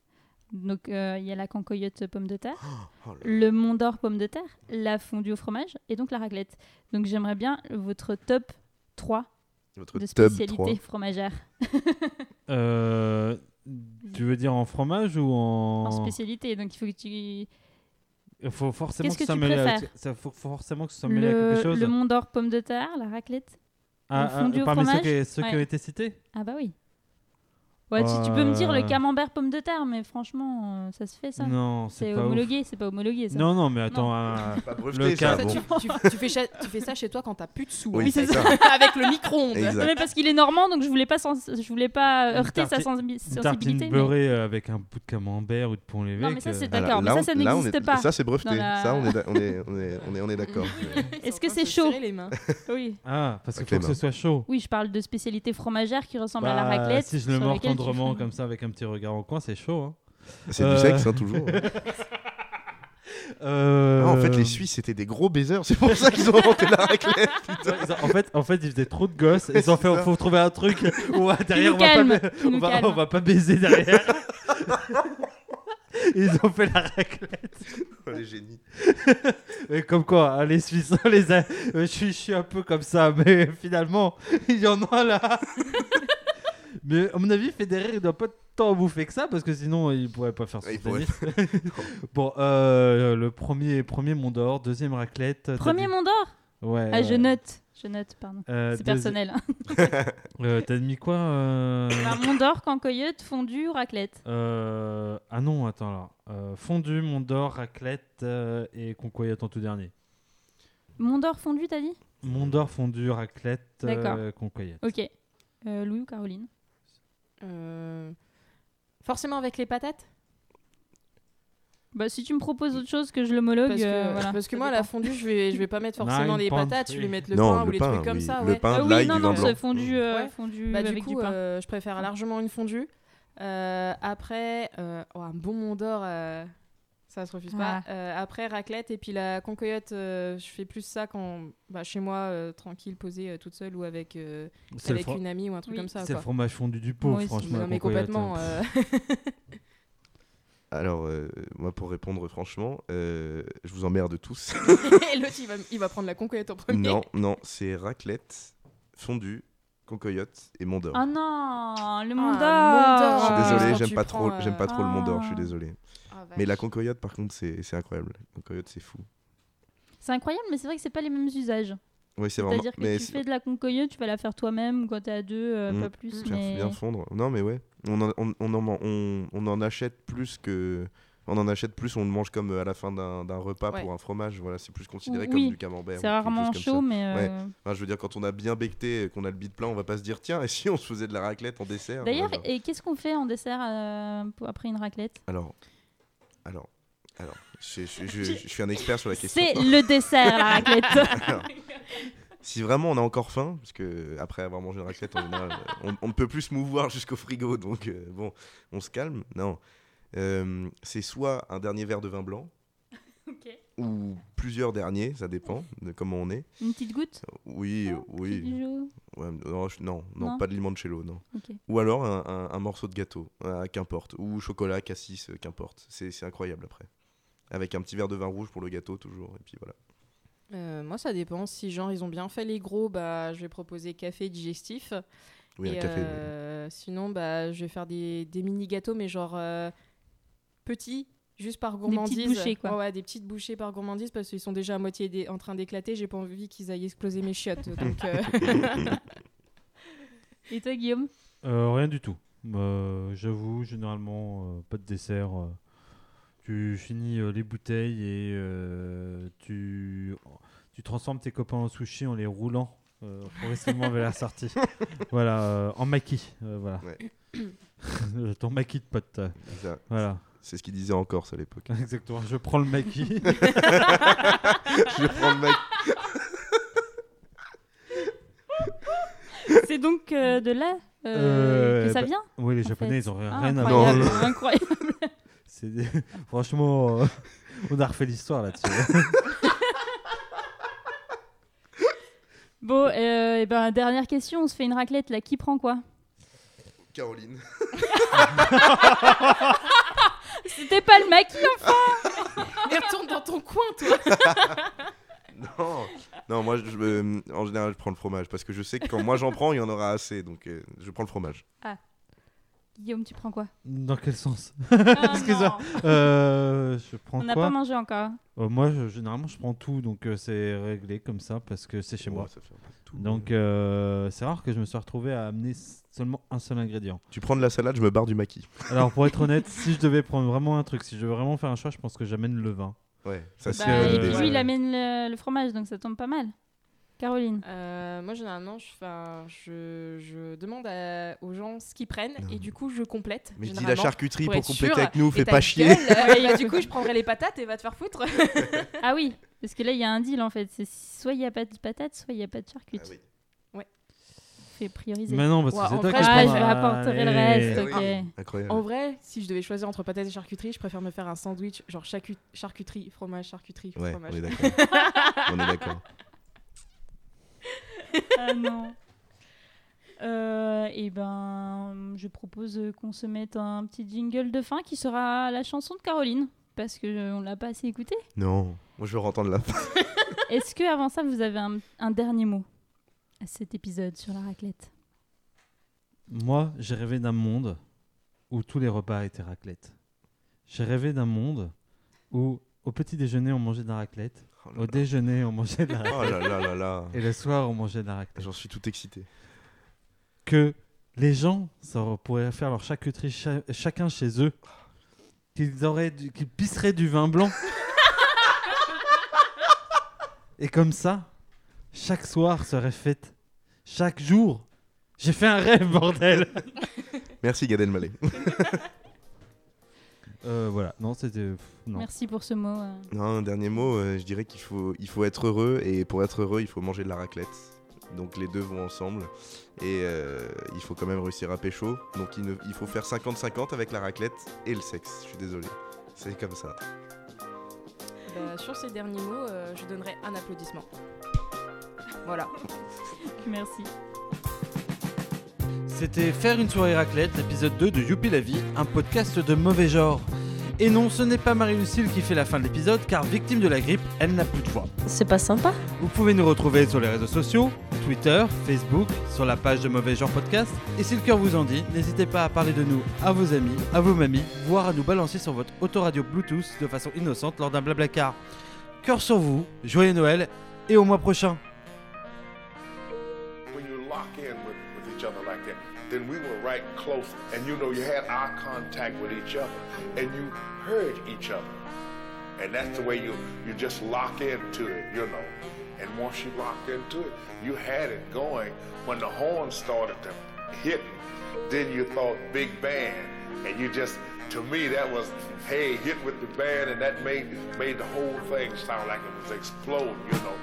Donc, euh, il y a la cancoyote pomme de terre, [GASPS] Oh là. le mont d'or pomme de terre, la fondue au fromage et donc la raclette. Donc, j'aimerais bien votre top 3 Votre de tub 3. spécialités fromagères. [LAUGHS] Euh, tu veux dire en fromage ou en. En spécialité, donc il faut que tu... Il faut forcément Qu'est-ce que, que ça tu mêle à- ça faut forcément que ça soit mêlé à quelque chose. le mont d'or pomme de terre, la raclette. Ah, ah, au parmi ceux, qui, ceux qui ont été cités Ah bah oui. Ouais, tu, tu peux me dire le camembert pomme de terre, mais franchement, euh, ça se fait ça. Non, c'est homologué, c'est pas homologué ça. Non, non, mais attends. euh, Pas breveté, ça. Bon. tu, tu- tu fais cha- tu fais ça chez toi quand t'as plus de sous. Oui, hein. c'est ça. [LAUGHS] Avec le micro-ondes. Parce qu'il est normand, donc je voulais pas, sens- je voulais pas heurter sa tartine- sensibi- Une sensibilité. tartine mais- beurrée euh, avec un bout de camembert ou de pont l'évêque. Non, mais ça, c'est Ah, d'accord, mais ça, ça n'existe pas. Ça, c'est breveté. Ça, on est, da- on est, on est, on est, on est d'accord. Est-ce que c'est chaud serrer les mains. Oui. Ah, parce qu'il faut que ce soit chaud. Oui, je parle de spécialité fromagère qui ressemble à la Bah, raclette. Si je le mords tendrement [LAUGHS] comme ça avec un petit regard en coin, c'est chaud. Hein. C'est Euh. du sexe, hein, toujours. Euh, [LAUGHS] Ah, en fait, les Suisses, c'était des gros baisers. C'est pour ça qu'ils ont inventé la raclette. [LAUGHS] En fait, en fait, ils faisaient trop de gosses. Ils ont fait, ça. faut trouver un truc où derrière on va, pas, calme, ba- qui nous on, va, calme. on va pas baiser derrière. Ils ont fait la raclette. Oh, les génies. Mais comme quoi, hein, les Suisses, on les a- euh, je, suis, je suis un peu comme ça, mais finalement, il y en a là. Mais à mon avis, Federer, il doit pas tant bouffer que ça, parce que sinon, il pourrait pas faire son il tennis. [LAUGHS] bon, euh, le premier, premier Mont d'Or, deuxième raclette. Premier dit- Mont d'Or Ouais. Ah, je note. Je note, pardon. Euh, C'est deuxi- personnel. hein. [LAUGHS] Euh, T'as mis quoi euh... Bah, Mont d'Or, cancoyote, fondue, raclette. Euh, Ah non, attends là. Euh, fondu, Mont d'Or, raclette euh, et concoyote en tout dernier. Mont d'Or, fondue, t'as dit? Mont d'Or, fondu, raclette, D'accord. euh, concoyote. Ok. Euh, Louis ou Caroline? Euh, Forcément avec les patates? Bah, si tu me proposes autre chose que je l'homologue, Parce que, euh, voilà. parce que moi, la fondue, je vais, je vais pas mettre forcément pounds, patates, je vais mettre le Non, pain le ou les pain, trucs comme oui. ça. Le ouais. pain, Ah oui, non, du non, vin blanc. c'est fondu, euh, Ouais. fondu Bah, du coup, du pain. euh, je préfère largement une fondue. Euh, après, euh, oh, un bon mont d'or, euh, ça se refuse Ah. pas. Euh, après, raclette et puis la concoyote, euh, je fais plus ça quand bah, chez moi, euh, tranquille, posée euh, toute seule ou avec, euh, une amie ou un truc Oui. comme ça. c'est le fromage fondu du pot, franchement. Non, mais complètement. hein. euh, [LAUGHS] Alors, euh, moi, pour répondre franchement, euh, je vous emmerde tous. [LAUGHS] [LAUGHS] et l'autre, il va, il va prendre la concoyote en premier. non, non, c'est raclette, fondue, concoyote et Mont d'Or. Oh non, le Ah, Mont Mont d'Or. d'Or. je suis Ah, désolé, quand j'aime pas prends, trop, j'aime pas trop le Mont d'Or, je suis Ah. désolé. Ah, Mais la concoyote, par contre, c'est c'est incroyable. La concoyote, c'est fou. C'est incroyable, mais c'est vrai que c'est pas les mêmes usages. Oui, c'est vraiment. C'est-à-dire que mais tu fais de la concoyote, tu vas la faire toi-même quand t'es à deux, euh, Mm. pas plus. Faire Mais... bien fondre. Non, mais ouais, on en, on, on en, on, on en achète plus que. On en achète plus, on le mange comme euh, à la fin d'un d'un repas Ouais. pour un fromage. Voilà, c'est plus considéré Oui, comme du camembert. C'est rarement chaud, ça. mais. euh, Enfin, je veux dire, quand on a bien becté, qu'on a le bide plein, on va pas se dire tiens, et si on se faisait de la raclette en dessert D'ailleurs, voilà. et qu'est-ce qu'on fait en dessert euh, pour- après une raclette? Alors, alors, alors, je, je- je- je- je suis un expert sur la question. C'est le dessert, la raclette. [LAUGHS] Alors, si vraiment on a encore faim, parce que après avoir mangé une raclette, en général, euh, on, on ne peut plus se mouvoir jusqu'au frigo, donc euh, bon, on se calme. Non, Euh, c'est soit un dernier verre de vin blanc, ou plusieurs derniers, ça dépend de comment on est. Une petite goutte Oui, Non, oui. petit bijou Ouais, non, je- non, non, pas de limoncello, non. Ou alors un, un- un morceau de gâteau, euh, qu'importe. Ou chocolat, cassis, euh, qu'importe. C'est c'est incroyable après. Avec un petit verre de vin rouge pour le gâteau, toujours. Et puis voilà. Euh, moi, ça dépend. Si genre ils ont bien fait les gros, bah je vais proposer café digestif. Oui, Et, un café. oui. Sinon, bah je vais faire des, des mini gâteaux, mais genre euh, petits, juste par gourmandise. bouchées, quoi. Ouais, ouais, des petites bouchées par gourmandise parce qu'ils sont déjà à moitié dé- en train d'éclater. J'ai pas envie qu'ils aillent exploser mes chiottes. [LAUGHS] donc, euh, [LAUGHS] Et toi, Guillaume? Euh, rien du tout. Euh, J'avoue, généralement, euh, pas de dessert. tu finis euh, les bouteilles et euh, tu, tu transformes tes copains en sushi en les roulant euh, progressivement vers la sortie. [LAUGHS] voilà, euh, en maquis. euh, voilà. Ouais. [COUGHS] Ton maquis de pote. ça. Voilà, C'est ce qu'ils disaient en Corse à l'époque. [LAUGHS] exactement. Je prends le maquis. [LAUGHS] je prends le mec. C'est donc euh, de là euh, Euh, que ça bah, vient oui, les Japonais, fait. ils ont rien, Ah, rien à voir. incroyable. [LAUGHS] Des- Franchement, euh, on a refait l'histoire là-dessus. Bon, euh, et ben, dernière question, on se fait une raclette là, qui prend quoi? Caroline. C'était pas le maquis [LAUGHS] Mais retourne dans ton coin, toi. [LAUGHS] Non, non moi, je, euh, en général, je prends le fromage. Parce que je sais que quand moi j'en prends, il y en aura assez. Donc euh, je prends le fromage. Guillaume, tu prends quoi? Dans quel sens? Ah, Excuse-moi. Euh, Je prends On n'a pas mangé encore. Euh, Moi, je- généralement, je prends tout, donc euh, c'est réglé comme ça parce que c'est chez Ouais, moi. ça fait un peu tout. Donc, euh, c'est rare que je me sois retrouvé à amener seulement un seul ingrédient. Tu prends de la salade, je me barre du maquis. [LAUGHS] Alors, pour être honnête, si je devais prendre vraiment un truc, si je devais vraiment faire un choix, je pense que j'amène le vin. Ouais, ça c'est Bah, que- et puis Ouais. lui, il amène le, le fromage, donc ça tombe pas mal. Caroline Euh, moi, généralement, je, je, je demande à- aux gens ce qu'ils prennent Non. et du coup, je complète. Mais je dis la charcuterie pour compléter sûr. avec nous, Et fais pas chier. gueule, [LAUGHS] du coup, je prendrai les patates et va te faire foutre. [LAUGHS] Ah oui, parce que là, il y a un deal en fait. C'est soit il n'y a pas de patates, soit il n'y a pas de charcuterie. Ah oui. Fait prioriser. Mais non, parce que Ouais, c'est en toi vrai, qui je ah, je rapporterai le reste, Ah ok. Incroyable. En vrai, si je devais choisir entre patates et charcuterie, je préfère me faire un sandwich, genre charcu- charcuterie, fromage, charcuterie, Ouais, fromage. on est d'accord. [LAUGHS] on est d'accord. Ah non. Euh, et ben, je propose qu'on se mette un petit jingle de fin qui sera la chanson de Caroline. Parce qu'on l'a pas assez écouté. Non, moi je veux entendre la fin. [LAUGHS] Est-ce que avant ça, vous avez un, un dernier mot à cet épisode sur la raclette? Moi, j'ai rêvé d'un monde où tous les repas étaient raclette. J'ai rêvé d'un monde où au petit déjeuner on mangeait de la raclette, Oh là au là. déjeuner on mangeait de la Oh raclette là là là là. et le soir on mangeait de la raclette. J'en suis tout excité. Que les gens ça pourraient faire leur charcuterie cha- chacun chez eux, qu'ils auraient, du- qu'ils pisseraient du vin blanc. [LAUGHS] et comme ça, chaque soir serait fête. Chaque jour, j'ai fait un rêve bordel. [LAUGHS] Merci Gad Elmaleh. [LAUGHS] voilà, non, c'était. pff, Non. Merci pour ce mot. euh. Non, un dernier mot, euh, je dirais qu'il faut, il faut être heureux et pour être heureux, il faut manger de la raclette. Donc les deux vont ensemble et euh, il faut quand même réussir à pécho. Donc il, ne- il faut faire 50-50 avec la raclette et le sexe. Je suis désolé. C'est comme ça. Bah, sur ces derniers mots, euh, je donnerai un applaudissement. Voilà. [LAUGHS] Merci. C'était Faire une soirée raclette, l'épisode 2 de Youpi la vie, un podcast de mauvais genre. Et non, ce n'est pas Marie-Lucille qui fait la fin de l'épisode, car victime de la grippe, elle n'a plus de voix. C'est pas sympa Vous pouvez nous retrouver sur les réseaux sociaux, Twitter, Facebook, sur la page de Mauvais Genre Podcast. Et si le cœur vous en dit, n'hésitez pas à parler de nous à vos amis, à vos mamies, voire à nous balancer sur votre autoradio Bluetooth de façon innocente lors d'un blablacar. Cœur sur vous, joyeux Noël et au mois prochain. Right close, and you know you had eye contact with each other, and you heard each other, and that's the way you you just lock into it, you know. And once you locked into it, you had it going. When the horn started to hit, then you thought big band, and you just to me that was hey hit with the band, and that made made the whole thing sound like it was exploding, you know.